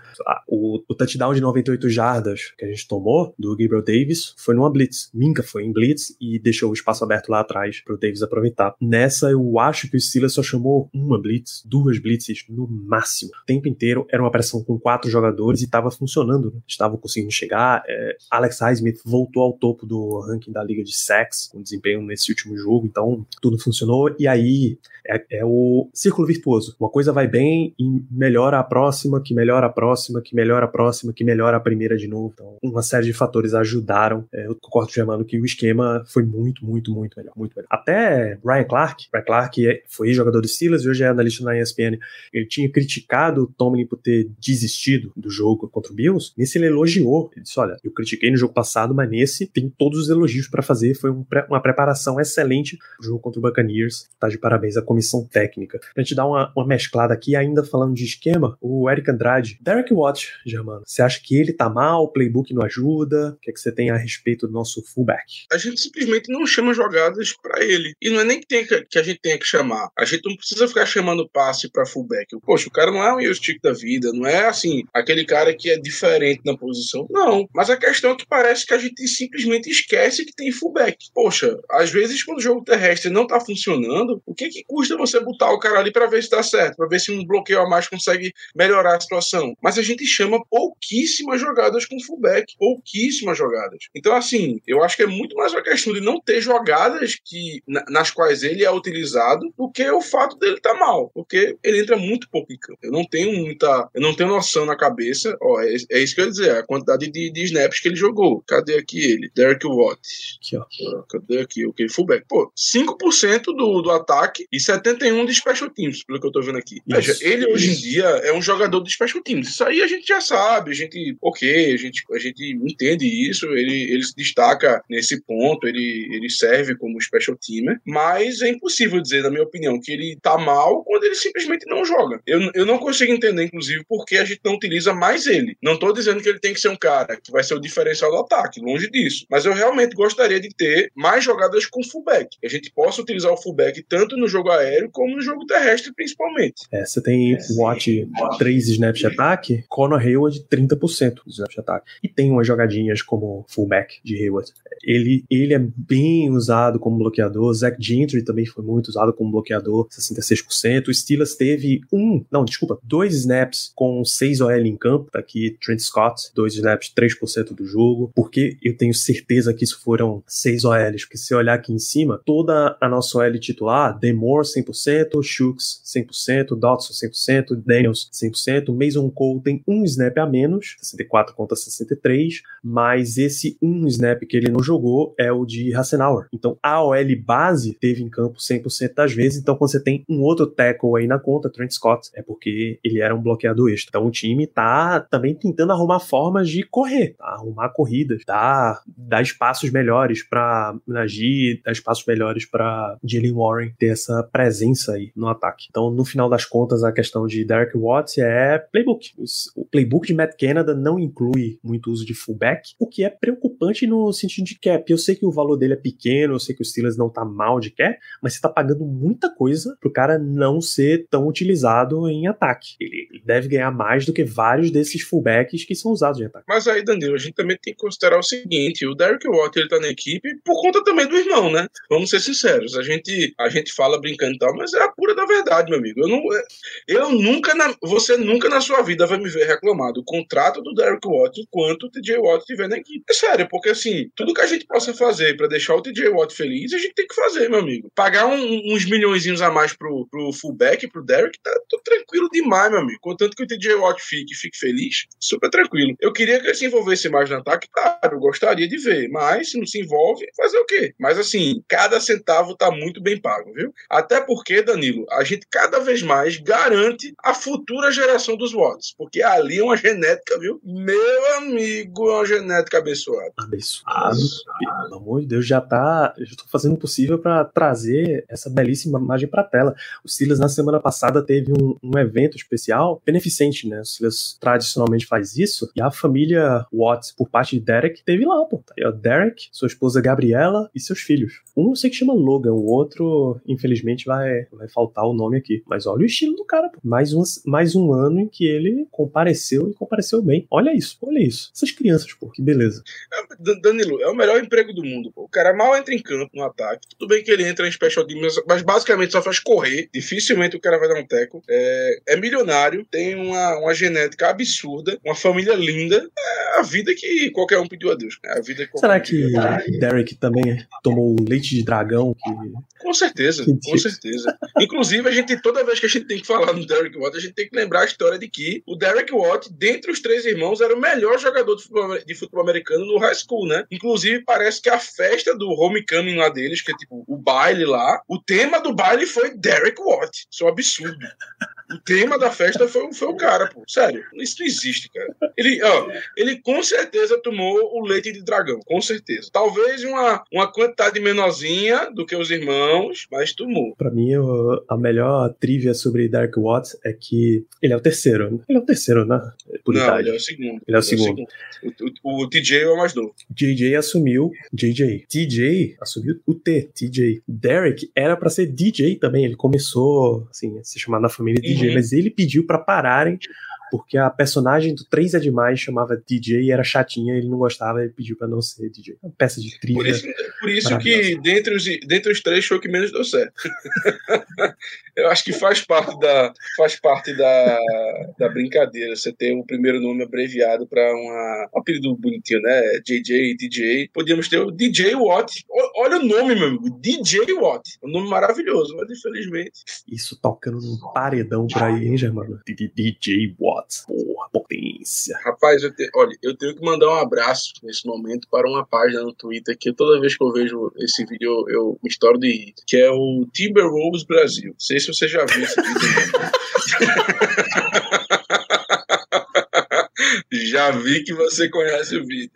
O, o touchdown de 98 jardas que a gente tomou do Gabriel Davis foi numa blitz. Minka foi em blitz e deixou o espaço aberto lá atrás para o Davis aproveitar. Nessa, eu acho que o Steelers só chamou uma blitz, duas blitzes no máximo. O tempo inteiro era uma pressão com quatro jogadores e estava funcionando. Né? Estavam conseguindo chegar. É, Alex Highsmith voltou ao topo do ranking da liga de sacks com desempenho nesse último jogo então tudo funcionou. E aí é, é, o círculo virtuoso. Uma coisa vai bem e melhora a próxima, que melhora a próxima, que melhora a próxima, que melhora a primeira de novo. Então, uma série de fatores ajudaram. É, eu concordo Germano que o esquema foi muito, muito, muito melhor. Muito melhor. Até Ryan Clark, Ryan Clark é, foi jogador do Steelers e hoje é analista na ESPN. Ele tinha criticado o Tomlin por ter desistido do jogo contra o Bills. Nesse ele elogiou. Ele disse: Olha, eu critiquei no jogo passado, mas nesse tem todos os elogios para fazer. Foi um, uma preparação excelente o jogo contra o Buccaneers. Tá de parabéns a comissão técnica. Pra gente dar uma, uma mesclada aqui, ainda falando de esquema, o Eric Andrade, Derek Watt, Germano, você acha que ele tá mal, o playbook não ajuda? O que, é que você tem a respeito do nosso fullback? A gente simplesmente não chama jogadas para ele. E não é nem que, tem que, que, a gente tenha que chamar. A gente não precisa ficar chamando passe para fullback. Poxa, o cara não é um stick da vida, não é assim, aquele cara que é diferente na posição. Não. Mas a questão é que parece que a gente simplesmente esquece que tem fullback. Poxa, às vezes quando o jogo terrestre não tá funcionando, o que que custa você botar o cara ali para ver se dá certo, para ver se um bloqueio a mais consegue melhorar a situação? Mas a gente chama pouquíssimas jogadas com fullback, pouquíssimas jogadas. Então, assim, eu acho que é muito mais uma questão de não ter jogadas que nas quais ele é utilizado do que o fato dele estar tá mal, porque ele entra muito pouco em campo. Eu não tenho muita, eu não tenho noção na cabeça, ó, é, é isso que eu ia dizer, a quantidade de, de snaps que ele jogou. Cadê aqui ele? Derek Watt. Aqui, ó. Cadê aqui? O que? Fullback. Pô, 5% do, do ataque e 71% de special teams, pelo que eu tô vendo aqui. Veja, ele hoje em dia é um jogador de special teams. Isso aí a gente já sabe, a gente, ok, a gente, a gente entende isso, ele, ele se destaca nesse ponto, ele, ele serve como special teamer, mas é impossível dizer, na minha opinião, que ele tá mal quando ele simplesmente não joga. Eu, eu não consigo entender, inclusive, por que a gente não utiliza mais ele. Não tô dizendo que ele tem que ser um cara que vai ser o diferencial do ataque, longe disso. Mas eu realmente gostaria de ter mais jogadas com fullback. A gente possa utilizar o fullback tanto no jogo aéreo como no jogo terrestre, principalmente. É, você tem é, Watt 3 snaps de ataque, Conor Hayward 30% de snaps de ataque. E tem umas jogadinhas como fullback de Hayward. Ele, ele é bem usado como bloqueador. Zach Gentry também foi muito usado como bloqueador, 66%. O Steelers teve um, não, desculpa, dois snaps com 6 OL em campo. Tá aqui Trent Scott, dois snaps, 3% do jogo. Porque eu tenho certeza que isso foram 6 OLs. Porque se olhar aqui em cima, toda a nossa OL titular, Demore 100%, Shooks 100%, Dodson 100%, Daniels 100%, Mason Cole tem um snap a menos, 64 contra 63, mas esse um snap que ele não jogou é o de Hassenauer. Então a OL base teve em campo 100% das vezes, então quando você tem um outro tackle aí na conta, Trent Scott, é porque ele era um bloqueador extra. Então o time tá também tentando arrumar formas de correr, tá? arrumar corridas, dar, dar espaços melhores para Najee, dar espaços melhores para Jalen Warren ter essa presença aí no ataque. Então no final das contas a questão de Derek Watts é playbook. O playbook de Matt Canada não inclui muito uso de fullback, o que é preocupante no sentido de cap. Eu sei que o valor dele é pequeno, eu sei que o Steelers não tá mal de cap, mas você tá pagando muita coisa pro cara não ser tão utilizado em ataque. Ele deve ganhar mais do que vários desses fullbacks que são usados em ataque. Mas aí, Danilo, a gente também tem que considerar o seguinte: o Derek Watt ele tá na equipe por conta também do irmão, né? Vamos ser sinceros. A gente, a gente fala brincando e tal, mas é a pura da verdade, meu amigo. Eu, não, eu nunca, na, você nunca na sua vida vai me ver reclamar do contrato do Derek Watt enquanto o TJ Watt estiver na equipe. É sério, porque assim, tudo que a gente possa fazer para deixar o TJ Watt feliz, a gente tem que fazer, meu amigo. Pagar um, uns milhões a mais pro, pro fullback, pro Derek, tá tô tranquilo demais, meu amigo. Contanto que o TJ Watt fique, fique feliz, super tranquilo. Eu queria que ele se envolvesse mais no ataque, claro, eu gostaria de ver, mas se não se envolve, fazer o quê? Mas assim, cada centavo tá muito bem pago, viu? Até porque, Danilo, a gente cada vez mais garante a futura geração dos Watts, porque ali é uma genética, viu? Meu amigo, é uma genética abençoada. Abençoado. Pelo amor de Deus, já tá. Eu estou fazendo o possível para trazer essa belíssima imagem para tela. O Silas, na semana passada, teve um, um, evento especial beneficente, né? O Silas tradicionalmente faz isso. E a família Watts, por parte de Derek, teve lá, pô. Tá Derek, sua esposa Gabriela e seus filhos. Um sei que chama Logan, o outro, infelizmente, vai, vai faltar o nome aqui. Mas olha o estilo do cara, pô. Mais um, mais um ano em que ele compareceu e compareceu bem. Olha isso, olha isso. Essas crianças, pô, que beleza. É, Danilo, é o melhor emprego do mundo, pô. O cara mal entra em campo no ataque. Tudo bem que ele entra em special teams, mas basicamente só faz correr. Dificilmente o cara vai dar um teco. É, é milionário, tem uma, uma genética absurda, uma família linda. É a vida que qualquer um pediu a Deus. É a vida que Será que Derek também tomou leite de dragão? Que... Com certeza, com certeza. Inclusive, a gente, toda vez que a gente tem que falar no Derek Watt, a gente tem que lembrar a história de que o Derek Watt, dentre os três irmãos, era o melhor jogador de futebol, de futebol americano no high school, né? Inclusive, parece que a festa do homecoming lá deles, que é tipo o baile lá, o tema do baile foi Derek Watt. Isso é um absurdo. O tema da festa foi, foi o cara, pô. Sério, isso não existe, cara. Ele, ó, ele com certeza tomou o leite de dragão, com certeza. Talvez uma, uma quantidade menorzinha do que os irmãos, mas tomou. Pra mim, a melhor trivia sobre Dark Watts é que ele é o terceiro. Né? Ele é o terceiro, né? Por não, idade. ele é o segundo. Ele é o segundo. É o, segundo. O, o, o, TJ é o mais novo. JJ assumiu JJ. TJ assumiu o T, TJ. Derek era pra ser DJ também. Ele começou, assim, a se chamar na família DJ DJ, mas ele pediu para pararem porque a personagem do 3 é demais chamava DJ e era chatinha, ele não gostava, ele pediu para não ser DJ. Uma peça de trilha. Por isso, por isso que dentre os, dentre os três foi o que menos deu certo. Eu acho que faz parte da, faz parte da, da brincadeira você ter o primeiro nome abreviado para um apelido bonitinho, né? JJ, DJ. Podíamos ter o DJ Watt. Olha o nome, meu amigo. DJ Watt. Um nome maravilhoso, mas infelizmente. Isso tocando num paredão por aí, hein, Germano? DJ Watt. Porra, potência. Rapaz, eu te, olha, eu tenho que mandar um abraço nesse momento para uma página no Twitter que toda vez que eu vejo esse vídeo eu, eu me estouro de rir, que é o Timberwolves Brasil. Não sei se se você já viu esse vídeo. já vi que você conhece o vídeo.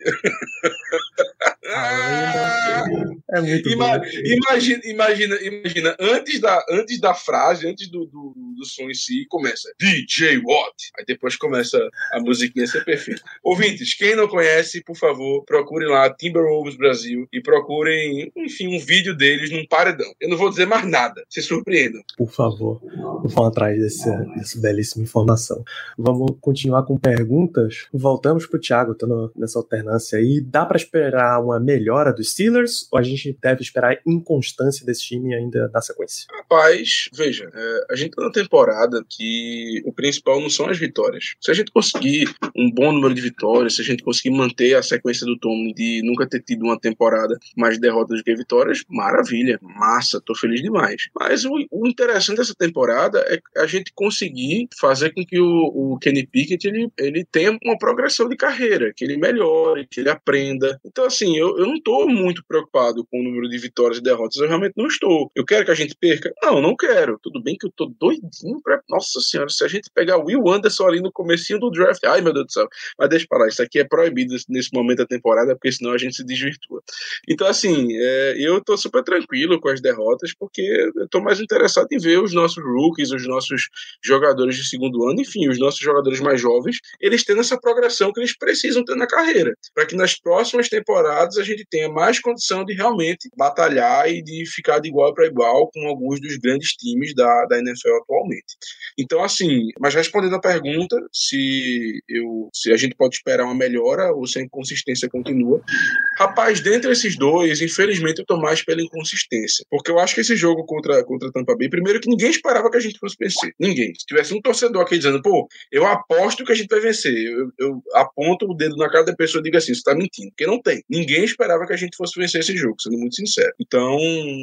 É muito Ima, bom. Imagina, imagina, imagina, antes da, antes da frase, antes do, do, do som em si começa DJ Watt. Aí depois começa a musiquinha ser perfeita. Ouvintes, quem não conhece, por favor, procurem lá Timberwolves Brasil e procurem, enfim, um vídeo deles num paredão. Eu não vou dizer mais nada, se surpreendam. Por favor, vão atrás desse, dessa belíssima informação. Vamos continuar com perguntas. Voltamos pro Thiago, tô no, nessa alternância aí. Dá para esperar uma melhora dos Steelers ou a gente deve esperar inconstância desse time ainda na sequência? Rapaz, veja, é, a gente tá na temporada que o principal não são as vitórias. Se a gente conseguir um bom número de vitórias, se a gente conseguir manter a sequência do Tomlin de nunca ter tido uma temporada mais derrotas do que vitórias, maravilha, massa, tô feliz demais. Mas o, o interessante dessa temporada é a gente conseguir fazer com que o, o Kenny Pickett ele, ele tenha uma progressão de carreira, que ele melhore, que ele aprenda. Então, assim, eu, eu não tô muito preocupado com o número de vitórias e derrotas, eu realmente não estou. Eu quero que a gente perca? Não, não quero. Tudo bem que eu tô doidinho pra. Nossa senhora, se a gente pegar o Will Anderson ali no comecinho do draft, ai meu Deus do céu. Mas deixa pra lá, isso aqui é proibido nesse momento da temporada, porque senão a gente se desvirtua. Então, assim, é, eu tô super tranquilo com as derrotas, porque eu tô mais interessado em ver os nossos rookies, os nossos jogadores de segundo ano, enfim, os nossos jogadores mais jovens, eles tendo essa progressão que eles precisam ter na carreira, para que nas próximas temporadas a gente tenha mais condição de realmente batalhar e de ficar de igual para igual com alguns dos grandes times da, da NFL atualmente. Então, assim, mas respondendo a pergunta, se, eu, se a gente pode esperar uma melhora ou se a inconsistência continua, rapaz, dentre esses dois, infelizmente eu tô mais pela inconsistência, porque eu acho que esse jogo contra, contra Tampa Bay, primeiro que ninguém esperava que a gente fosse vencer, ninguém. Se tivesse um torcedor aqui dizendo, pô, eu aposto que a gente vai vencer, eu, eu aponto o dedo na cara da pessoa e digo assim, você tá mentindo, porque não tem. Ninguém esperava que a gente fosse vencer esse jogo, sendo muito sincero. Então,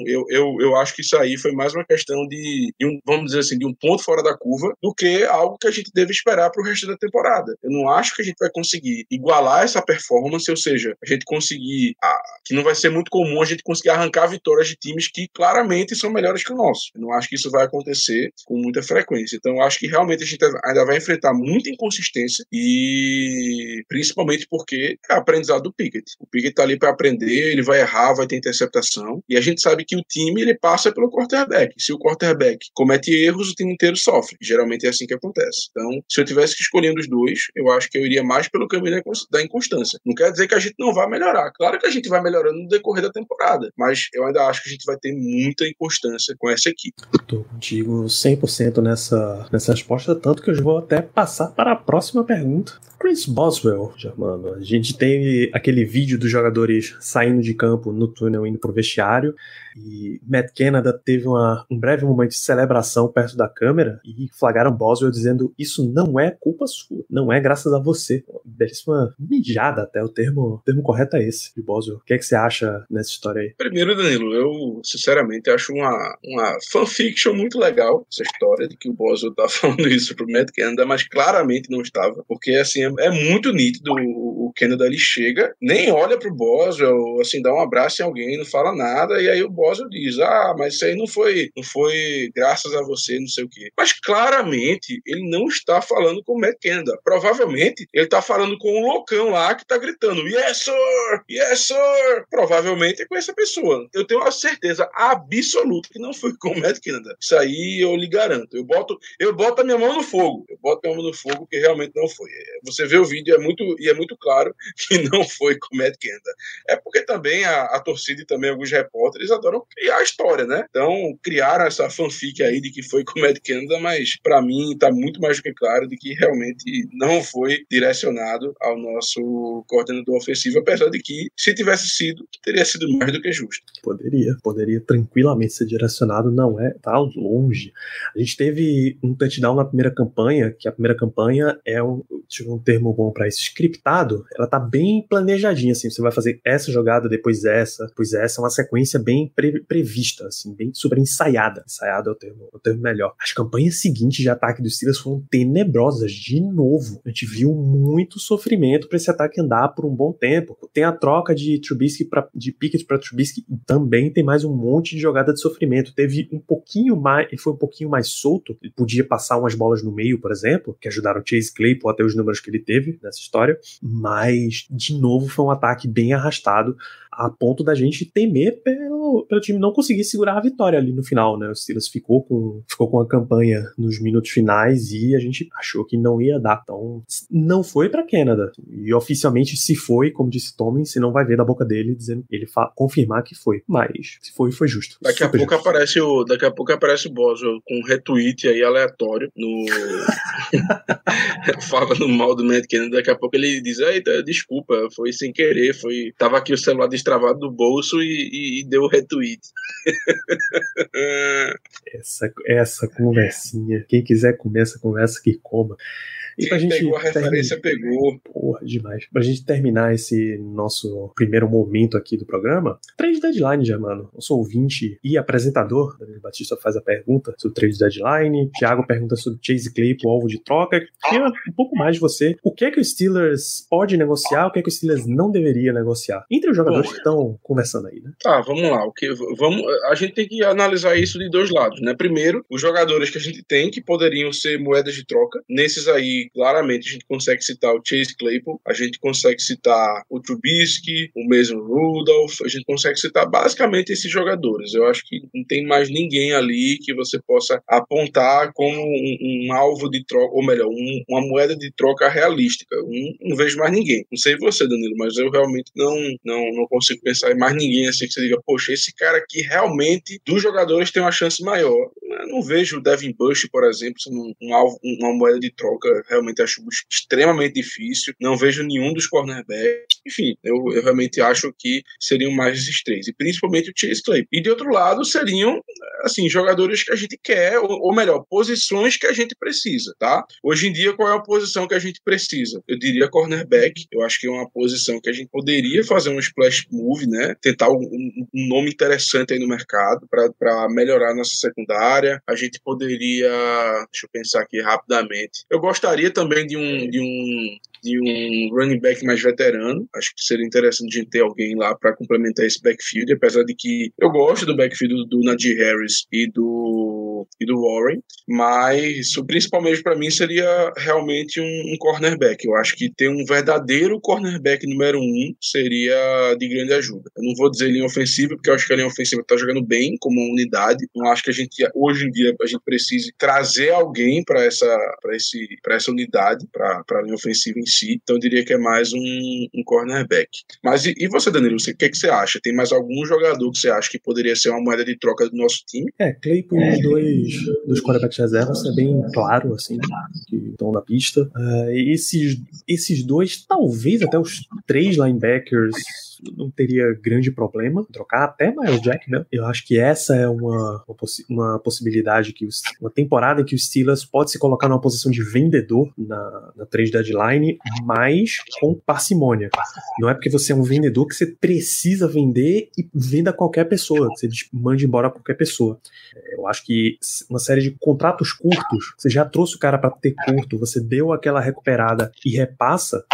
eu, eu, eu acho que isso aí foi mais uma questão de, de um, vamos dizer assim, de um ponto fora da curva, do que algo que a gente deve esperar para o resto da temporada. Eu não acho que a gente vai conseguir igualar essa performance, ou seja, a gente conseguir, ah, que não vai ser muito comum a gente conseguir arrancar vitórias de times que claramente são melhores que o nosso. Eu não acho que isso vai acontecer com muita frequência. Então, eu acho que realmente a gente ainda vai enfrentar muita inconsistência e principalmente porque é aprendizado do Pickett. O Pickett tá ali para aprender, ele vai errar, vai ter interceptação e a gente sabe que o time ele passa pelo quarterback. Se o quarterback comete erros, o time inteiro sofre. Geralmente é assim que acontece. Então, se eu tivesse que escolher um dos dois, eu acho que eu iria mais pelo caminho da inconstância. Não quer dizer que a gente não vai melhorar. Claro que a gente vai melhorando no decorrer da temporada, mas eu ainda acho que a gente vai ter muita inconstância com essa equipe. Estou contigo 100% nessa, nessa resposta, tanto que eu vou até passar para a próxima pergunta. Chris Boswell, Germano. A gente tem aquele vídeo dos jogadores saindo de campo no túnel indo pro vestiário e Matt Canada teve uma, um breve momento de celebração perto da câmera e flagraram Boswell dizendo isso não é culpa sua, não é graças a você. Belíssima mijada até, o termo, o termo correto é esse, de Boswell. O que é que você acha nessa história aí? Primeiro, Danilo, eu sinceramente acho uma, uma fanfiction muito legal essa história de que o Boswell tá falando isso pro Matt Canada, mas claramente não estava, porque assim, é, é muito nítido o, Canada ele chega, nem olha pro Boswell, assim, dá um abraço em alguém, não fala nada, e aí o Boswell diz: Ah, mas isso aí não foi, não foi graças a você, não sei o quê. Mas claramente ele não está falando com o Matt Canada. Provavelmente ele está falando com um loucão lá que está gritando: Yes, sir! Yes, sir! Provavelmente é com essa pessoa. Eu tenho uma certeza absoluta que não foi com o Matt Canada. Isso aí eu lhe garanto. Eu boto, eu boto a minha mão no fogo. Eu boto a minha mão no fogo que realmente não foi. Você vê o vídeo é muito, e é muito claro que não foi com o Matt Canada. É porque também a, a torcida e também alguns repórteres adoram criar a história, né? Então, criaram essa fanfic aí de que foi com Matt Canada, mas para mim tá muito mais do que claro de que realmente não foi direcionado ao nosso coordenador ofensivo, apesar de que, se tivesse sido, teria sido mais do que justo. Poderia, poderia tranquilamente ser direcionado, não é, tá longe. A gente teve um touchdown na primeira campanha, que a primeira campanha é um, um termo bom para isso, scriptado, ela tá bem planejadinha, assim, você vai fazer essa jogada, depois essa, depois essa, uma sequência bem pre prevista, assim, bem super ensaiada. É o termo, o termo melhor. As campanhas seguintes de ataque dos Steelers foram tenebrosas, de novo. A gente viu muito sofrimento para esse ataque andar por um bom tempo. Tem a troca de Trubisky pra, de Pickett para Trubisky e também tem mais um monte de jogada de sofrimento. Teve um pouquinho mais, ele foi um pouquinho mais solto, ele podia passar umas bolas no meio, por exemplo, que ajudaram Chase Claypool até os números que ele teve nessa história, mas de novo foi um ataque bem arrastado. A, ponto da gente temer pelo, pelo time não conseguir segurar a vitória ali no final, né? O Steelers ficou com, ficou com a campanha nos minutos finais e a gente achou que não ia dar. Então, não foi para Canada. E oficialmente, se foi, como disse Tomlin, você não vai ver da boca dele dizendo ele confirmar que foi. Mas, se foi, foi justo. Daqui a pouco justo. aparece o daqui a pouco aparece o Boswell com um retweet aí aleatório no falando mal do Matt Kennedy, daqui a pouco ele diz, eita, desculpa, foi sem querer, foi tava aqui o celular destravado do bolso e, e, e deu o retweet. essa, essa conversinha, quem quiser comer essa conversa que coma. E pra gente pegou a referência, terminar, pegou. Porra, demais. Pra gente terminar esse nosso primeiro momento aqui do programa, trade deadline já, mano. Eu sou ouvinte e apresentador. Danilo Batista faz a pergunta sobre trade deadline. Thiago pergunta sobre Chase Claypool, alvo de troca. Queria um pouco mais de você. O que é que o Steelers pode negociar? O que é que o Steelers não deveria negociar? Entre os jogadores Bom, que estão conversando aí, né? Tá, vamos lá. O que, vamos, a gente tem que analisar isso de dois lados, né? Primeiro, os jogadores que a gente tem que poderiam ser moedas de troca. Nesses aí, claramente a gente consegue citar o Chase Claypool, a gente consegue citar o Trubisky, o mesmo Rudolph, a gente consegue citar basicamente esses jogadores. Eu acho que não tem mais ninguém ali que você possa apontar como um, um alvo de troca, ou melhor, um, uma moeda de troca realística. Não, não, vejo mais ninguém. Não sei você, Danilo, mas eu realmente não, não, não consigo pensar em mais ninguém assim que você diga, poxa, esse cara aqui realmente dos jogadores tem uma chance maior. Eu não vejo o Devin Bush, por exemplo, sendo um, um alvo, uma moeda de troca realmente acho extremamente difícil. Não vejo nenhum dos cornerbacks. Enfim, eu, eu realmente acho que seriam mais esses três. E principalmente o Chase Clay. E de outro lado, seriam, assim, jogadores que a gente quer, ou, ou melhor, posições que a gente precisa, tá? Hoje em dia, qual é a posição que a gente precisa? Eu diria cornerback. Eu acho que é uma posição que a gente poderia fazer um splash move, né? Tentar um, um nome interessante aí no mercado para melhorar nossa secundária. A gente poderia, deixa eu pensar aqui rapidamente. Eu gostaria também de um, de um de um running back mais veterano. Acho que seria interessante a gente ter alguém lá para complementar esse backfield, apesar de que eu gosto do backfield do, do Najee Harris e do, e do Warren, mas o principal mesmo para mim seria realmente um, um, cornerback. Eu acho que ter um verdadeiro cornerback número um seria de grande ajuda. Eu não vou dizer linha ofensiva, porque eu acho que a linha ofensiva está jogando bem como unidade. Não acho que a gente, hoje em dia, a gente precise trazer alguém para essa, essa unidade, para a linha ofensiva em si. Então eu diria que é mais um, um cornerback. Mas e, e você, Danilo, o que, que você acha? Tem mais algum jogador que você acha que poderia ser uma moeda de troca do nosso time? É, Claypool e os dois dos quarterbacks reservas é bem claro, assim, que estão na pista. Uh, esses, esses dois, talvez até os três linebackers não teria grande problema trocar até Miles Jack, né? Eu acho que essa é uma, uma, possi uma possibilidade que os, uma temporada em que o Steelers pode se colocar numa posição de vendedor na, na trade deadline, mas com parcimônia. Não é porque você é um vendedor que você precisa vender e venda qualquer pessoa, você mande embora qualquer pessoa. Eu acho que uma série de contratos curtos, você já trouxe o cara para ter curto, você deu aquela recuperada e repassa,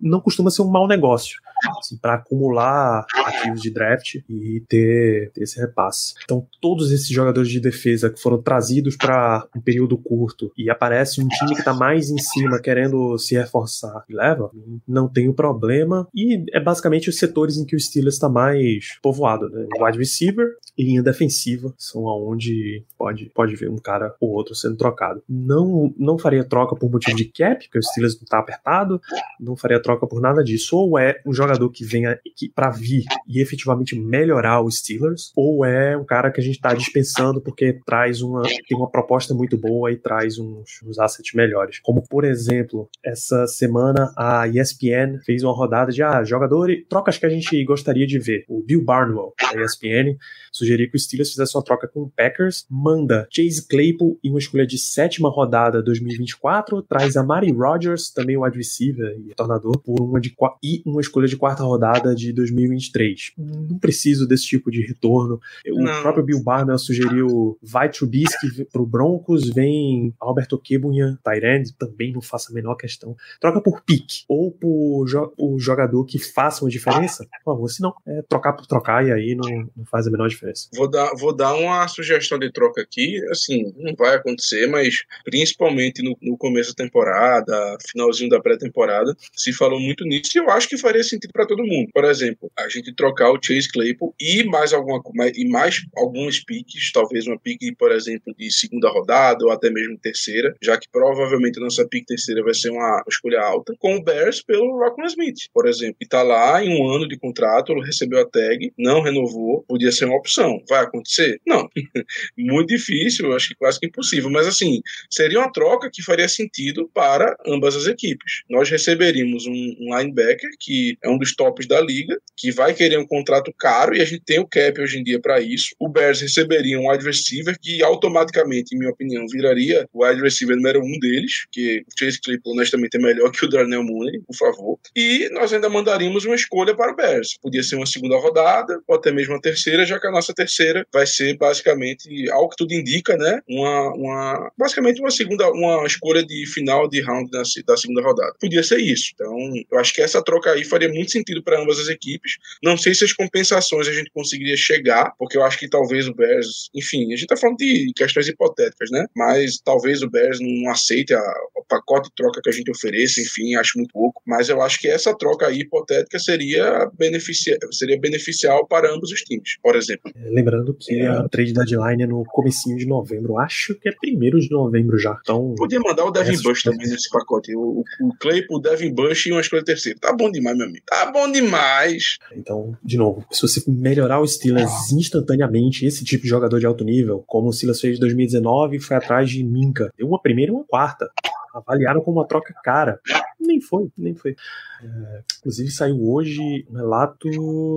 não costuma ser um mau negócio assim, para acumular ativos de draft e ter, ter, esse repasse. Então, todos esses jogadores de defesa que foram trazidos para um período curto e aparece um time que está mais em cima querendo se reforçar e leva, não tem o problema. E é basicamente os setores em que o Steelers está mais povoado, né? Wide receiver e linha defensiva são aonde pode, pode ver um cara ou outro sendo trocado. Não, não faria troca por motivo de cap, porque o Steelers não está apertado, não faria troca por nada disso. Ou é um jogador jogador que venha para vir e efetivamente melhorar os Steelers, ou é um cara que a gente está dispensando porque traz uma tem uma proposta muito boa e traz uns, uns assets melhores. Como por exemplo, essa semana a ESPN fez uma rodada de ah, jogadores, trocas que a gente gostaria de ver. O Bill Barnwell da ESPN sugeriu que o Steelers fizesse uma troca com o Packers, manda Chase Claypool e uma escolha de sétima rodada 2024, traz a Mari Rodgers, também o wide receiver e retornador, por uma de e uma escolha de quarta rodada de 2023. Não preciso desse tipo de retorno. O não. próprio Bill Barnwell sugeriu vai Trubisky pro Broncos, vem Alberto Kebunyan, Tyrande, também não faço a menor questão. Troca por pique ou por jo o jogador que faça uma diferença, por favor, se não, é trocar por trocar e aí não, não, faz a menor diferença. Vou dar, vou dar uma sugestão de troca aqui. Assim, não vai acontecer, mas principalmente no, no começo da temporada, finalzinho da pré-temporada, se falou muito nisso e eu acho que faria sentido para todo mundo. Por exemplo, a gente trocar o Chase Claypool e mais alguma e mais algumas piques, talvez uma pique, por exemplo, de segunda rodada ou até mesmo terceira, já que provavelmente a nossa pique terceira vai ser uma escolha alta, com o Bears pelo Rockman Smith, por exemplo. E tá lá em um ano de contrato, ele recebeu a tag, não renovou, podia ser uma opção. Vai acontecer? Não. Muito difícil, acho que quase que impossível. Mas assim, seria uma troca que faria sentido para ambas as equipes. Nós receberíamos um, linebacker que é um dos tops da liga, que vai querer um contrato caro e a gente tem o cap hoje em dia para isso. O Bears receberia um wide receiver que automaticamente, em minha opinião, viraria o wide receiver número um deles, que o Chase Claypool honestamente é melhor que o Darnell Mooney, por favor. E nós ainda mandaríamos uma escolha para o Bears. Podia ser uma segunda rodada, ou até mesmo uma terceira, já que a nossa terceira vai ser basicamente, ao que tudo indica, né? Uma, uma basicamente uma segunda, uma escolha de final de round da, da segunda rodada. Podia ser isso. Então, eu acho que essa troca aí faria muito sentido para ambas as equipes. Não sei se as compensações a gente conseguiria chegar, porque eu acho que talvez o Bears, enfim, a gente tá falando de questões hipotéticas, né? Mas talvez o Bears não aceite a, o pacote de troca que a gente ofereça, enfim, acho muito pouco. Mas eu acho que essa troca aí hipotética seria, beneficia, seria beneficial para ambos os times, por exemplo. Lembrando que é. a trade deadline é no comecinho de novembro, acho que é primeiro de novembro já. Então, Podia mandar o Devin Bush também nesse pacote. O, o Claypool, o Devin Bush e uma escolha terceira. Tá bom demais, meu amigo. Tá bom demais. Então, de novo, se você melhorar o Steelers instantaneamente, esse tipo de jogador de alto nível, como o Steelers fez em 2019 e foi atrás de Minka, deu uma primeira e uma quarta avaliaram como uma troca cara. Nem foi, nem foi. É, inclusive saiu hoje um relato,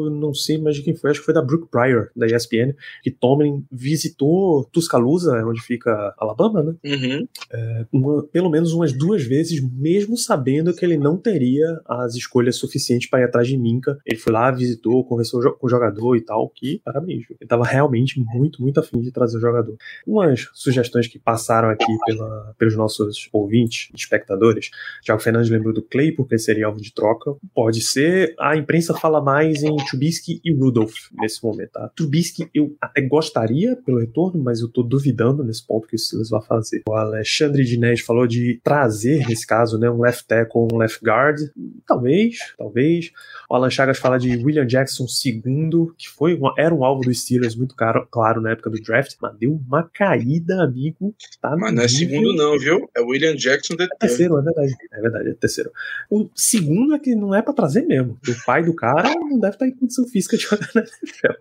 não sei mais de quem foi, acho que foi da Brooke Pryor, da ESPN, que Tomlin visitou Tuscaloosa, onde fica Alabama, né? Uhum. É, uma, pelo menos umas duas vezes, mesmo sabendo que ele não teria as escolhas suficientes para ir atrás de Minka. Ele foi lá, visitou, conversou com o jogador e tal, que parabéns. Ele estava realmente muito, muito afim de trazer o jogador. Umas sugestões que passaram aqui pela, pelos nossos ouvintes, espectadores. Tiago Fernandes lembrou do Clay, porque seria alvo de troca. Pode ser. A imprensa fala mais em Trubisky e Rudolph nesse momento. Tá? Trubisky eu até gostaria pelo retorno, mas eu tô duvidando nesse ponto que o Silas vai fazer. O Alexandre Dinés falou de trazer, nesse caso, né, um left tackle, um left guard. Talvez, talvez. O Alan Chagas fala de William Jackson segundo, que foi uma, era um alvo dos Steelers muito caro, claro na época do draft, mas deu uma caída, amigo. Tá mas não é segundo não, viu? É William Jackson de É terceiro, é verdade. É verdade, é terceiro. O segundo é que não é para trazer mesmo. O pai do cara não deve estar em condição física de jogar na NFL.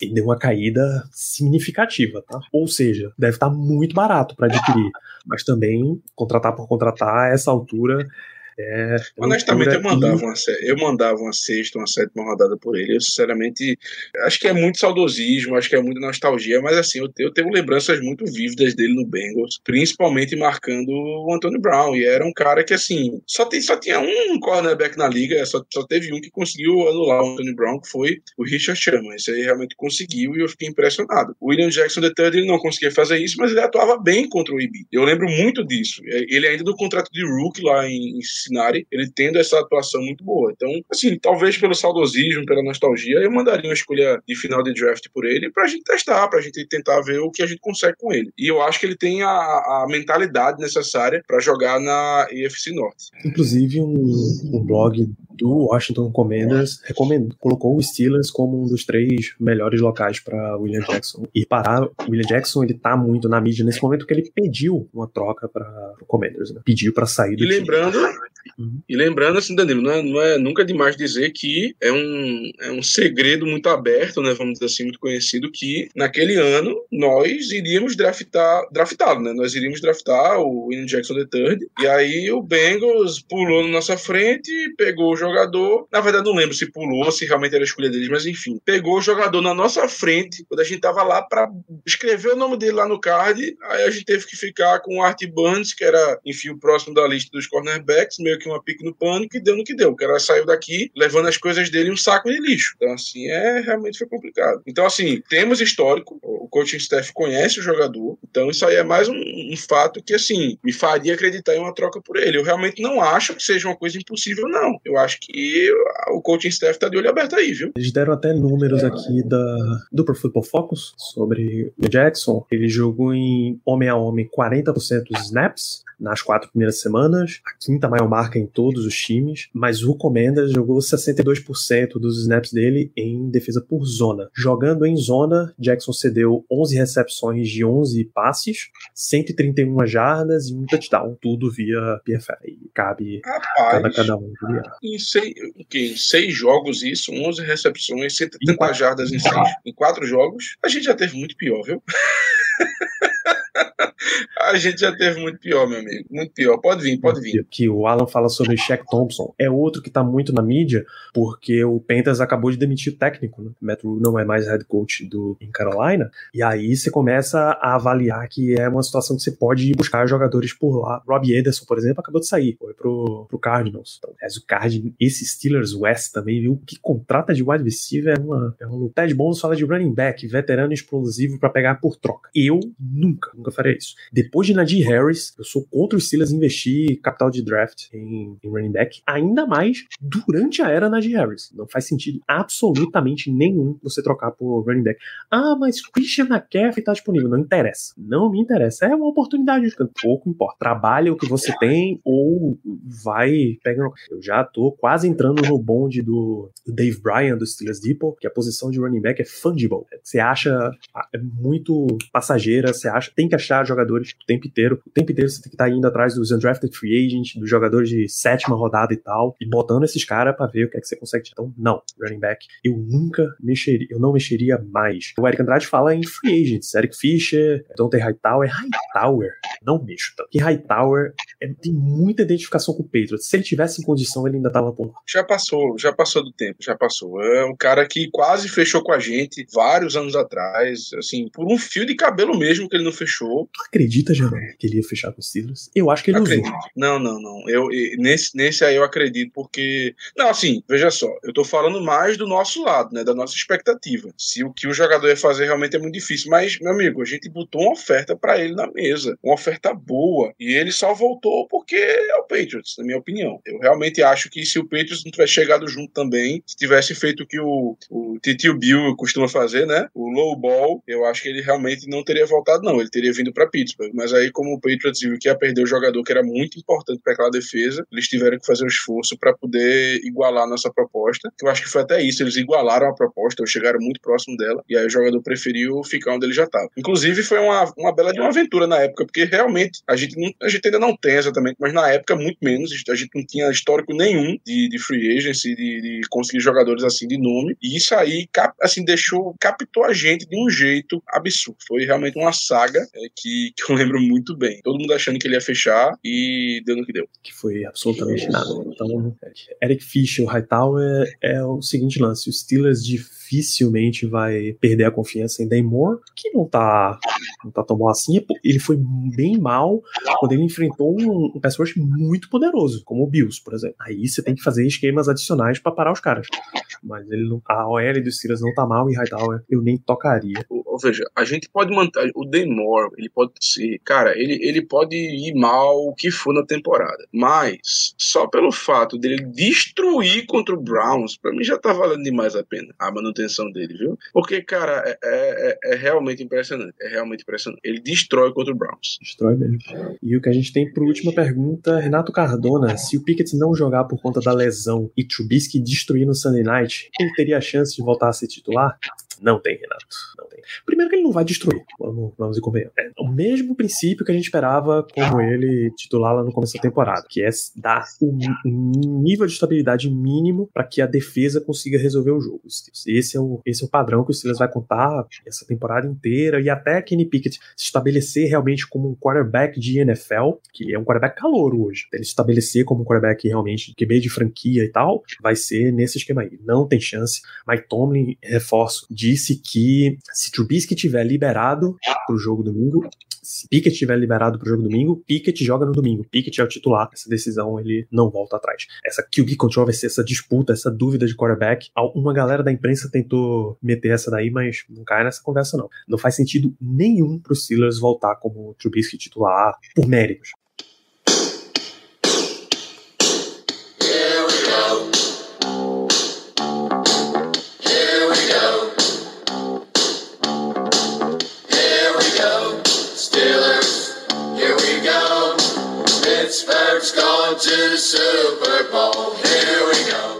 E deu uma caída significativa, tá? Ou seja, deve estar muito barato para adquirir. Mas também, contratar por contratar, a essa altura é, Honestamente, eu mandava, uma, eu mandava uma sexta, uma sétima rodada por ele. Eu, sinceramente, acho que é muito saudosismo, acho que é muita nostalgia, mas assim, eu, eu tenho lembranças muito vívidas dele no Bengals, principalmente marcando o Antônio Brown. E era um cara que, assim, só, tem, só tinha um cornerback na liga, só, só teve um que conseguiu anular o Antônio Brown, que foi o Richard Sherman. Isso aí realmente conseguiu e eu fiquei impressionado. O William Jackson III ele não conseguia fazer isso, mas ele atuava bem contra o IB. Eu lembro muito disso. Ele ainda do contrato de Rook lá em, em Cincinnati, ele tendo essa atuação muito boa. Então, assim, talvez pelo saudosismo, pela nostalgia, eu mandaria uma escolha de final de draft por ele pra gente testar, pra gente tentar ver o que a gente consegue com ele. E eu acho que ele tem a, a mentalidade necessária para jogar na EFC Norte. Inclusive, um, um blog do Washington Commanders colocou o Steelers como um dos três melhores locais para William Jackson ir parar. O William Jackson ele tá muito na mídia nesse momento porque ele pediu uma troca para o Commanders, né? pediu para sair do e lembrando, uhum. e lembrando assim, Danilo, não é, não é nunca demais dizer que é um, é um segredo muito aberto, né? Vamos dizer assim, muito conhecido que naquele ano nós iríamos draftar, draftá-lo, né? Nós iríamos draftar o William Jackson III e aí o Bengals pulou na nossa frente, pegou o jogador na verdade não lembro se pulou, se realmente era a escolha deles, mas enfim, pegou o jogador na nossa frente, quando a gente tava lá para escrever o nome dele lá no card, aí a gente teve que ficar com o Art Burns, que era, enfim, o próximo da lista dos cornerbacks, meio que uma pique no pano que deu no que deu. O cara saiu daqui levando as coisas dele um saco de lixo. Então, assim, é realmente foi complicado. Então, assim, temos histórico, o coaching staff conhece o jogador, então isso aí é mais um, um fato que, assim, me faria acreditar em uma troca por ele. Eu realmente não acho que seja uma coisa impossível, não. Eu acho que o coaching staff tá de olho aberto aí, viu? Eles deram até números aqui da, do Pro Football Focus sobre o Jackson. Ele jogou em homem a homem 40% dos snaps, nas quatro primeiras semanas, a quinta maior marca em todos os times, mas o Commanders jogou 62% dos snaps dele em defesa por zona. Jogando em zona, Jackson cedeu 11 recepções de 11 passes, 131 jardas e um touchdown, tudo via PFF. E cabe Rapaz, cada, cada um. Em seis, em seis jogos isso, 11 recepções, 130 jardas em seis, em quatro jogos, a gente já teve muito pior, viu? A gente já teve muito pior, meu amigo. Muito pior. Pode vir, pode vir. Que o Alan fala sobre Shaq Thompson. É outro que tá muito na mídia, porque o Panthers acabou de demitir o técnico, né? Rule não é mais head coach do em Carolina. E aí você começa a avaliar que é uma situação que você pode ir buscar jogadores por lá. Robbie Ederson, por exemplo, acabou de sair. Foi pro, pro Cardinals. Então, o Cardinals, esse Steelers West também, viu? Que contrata de wide receiver é uma. É uma Ted Bones fala de running back, veterano explosivo para pegar por troca. Eu nunca, nunca faria isso. Depois de Najee Harris, eu sou contra os Steelers investir capital de draft em, em, running back, ainda mais durante a era Najee Harris. Não faz sentido absolutamente nenhum você trocar por running back. Ah, mas Christian McCaffrey tá disponível. Não interessa. Não me interessa. É uma oportunidade. Pouco importa. Trabalha o que você tem ou vai pegando. Eu já tô quase entrando no bonde do, Dave Bryan do Steelers Depot, que a posição de running back é fungible. Você acha é muito passageira, você acha tem que achar jogadores o tempo inteiro. O tempo inteiro você tem que estar tá indo atrás dos undrafted free agents, dos jogadores de sétima rodada e tal, e botando esses caras para ver o que é que você consegue. Então, não, running back, eu nunca mexeria, eu não mexeria mais. O Eric Andrade fala em free agents, Eric Fischer, Dante Hightower, Hightower, não mexo tanto. Que Hightower é, tem muita identificação com o Patriots. Se ele tivesse em condição, ele ainda tava por Já passou, já passou do tempo, já passou. É um cara que quase fechou com a gente vários anos atrás, assim, por um fio de cabelo mesmo que ele não fechou. Tu acredita, Jerome, que ele ia fechar com os Steelers? Eu acho que ele acredito. usou. Não, não, não. Eu, nesse, nesse aí eu acredito, porque. Não, assim, veja só, eu tô falando mais do nosso lado, né? Da nossa expectativa. Se o que o jogador ia fazer realmente é muito difícil. Mas, meu amigo, a gente botou uma oferta para ele na mesa. Uma oferta boa. E ele só voltou porque é o Patriots, na minha opinião. Eu realmente acho que se o Patriots não tivesse chegado junto também, se tivesse feito o que o, o Titio Bill costuma fazer, né? O low ball, eu acho que ele realmente não teria voltado, não. Ele teria vindo para Pittsburgh. Mas aí, como o Patriots viu que ia perder o jogador que era muito importante para aquela defesa, eles tiveram que fazer um esforço para poder igualar a nossa proposta. Eu acho que foi até isso. Eles igualaram a proposta, ou chegaram muito próximo dela, e aí o jogador preferiu ficar onde ele já estava. Inclusive, foi uma, uma bela de uma aventura na época, porque realmente a gente, não, a gente ainda não tem exatamente, mas na época, muito menos. A gente não tinha histórico nenhum de, de free agency, de, de conseguir jogadores assim de nome. E isso aí, cap, assim, deixou, captou a gente de um jeito absurdo. Foi realmente uma saga é, que, que eu lembro muito bem. Todo mundo achando que ele ia fechar e deu no que deu. Que foi absolutamente nada. Então, Eric Fischer, o Hightower, é o seguinte lance: os Steelers dificilmente vai perder a confiança em Daymore, que não tá, não tá tão mal assim. Ele foi bem mal quando ele enfrentou um, um pass rush muito poderoso, como o Bills, por exemplo. Aí você tem que fazer esquemas adicionais para parar os caras. Mas ele não, a OL dos Steelers não tá mal e Hightower eu nem tocaria. Seja, a gente pode manter o Daymore, ele pode ser, cara, ele, ele pode ir mal o que for na temporada, mas só pelo fato dele destruir contra o Browns, para mim já tá valendo demais a pena a manutenção dele, viu? Porque, cara, é, é, é, realmente impressionante. É realmente impressionante. Ele destrói contra o Browns. Destrói mesmo. E o que a gente tem por última pergunta, Renato Cardona, se o Pickett não jogar por conta da lesão e Trubisky destruir no Sunday Night, ele teria a chance de voltar a ser titular? Não tem, Renato. Não tem. Primeiro que ele não vai destruir. Vamos, vamos e convenhamos. É o mesmo princípio que a gente esperava como ele titular lá no começo da temporada, que é dar um, um nível de estabilidade mínimo para que a defesa consiga resolver o jogo. Esse é o, esse é o padrão que o Steelers vai contar essa temporada inteira e até Kenny Pickett se estabelecer realmente como um quarterback de NFL, que é um quarterback calouro hoje. Ele se estabelecer como um quarterback realmente QB de franquia e tal, vai ser nesse esquema aí. Não tem chance. Mike Tomlin, reforço, de disse que se Trubisky tiver liberado pro jogo domingo, se Pickett estiver liberado pro jogo domingo, Pickett joga no domingo. Pickett é o titular. Essa decisão ele não volta atrás. Essa QB controversy, essa disputa, essa dúvida de quarterback, uma galera da imprensa tentou meter essa daí, mas não cai nessa conversa não. Não faz sentido nenhum pro Steelers voltar como Trubisky titular por méritos. Stewart's going to the Super Bowl. Here we go.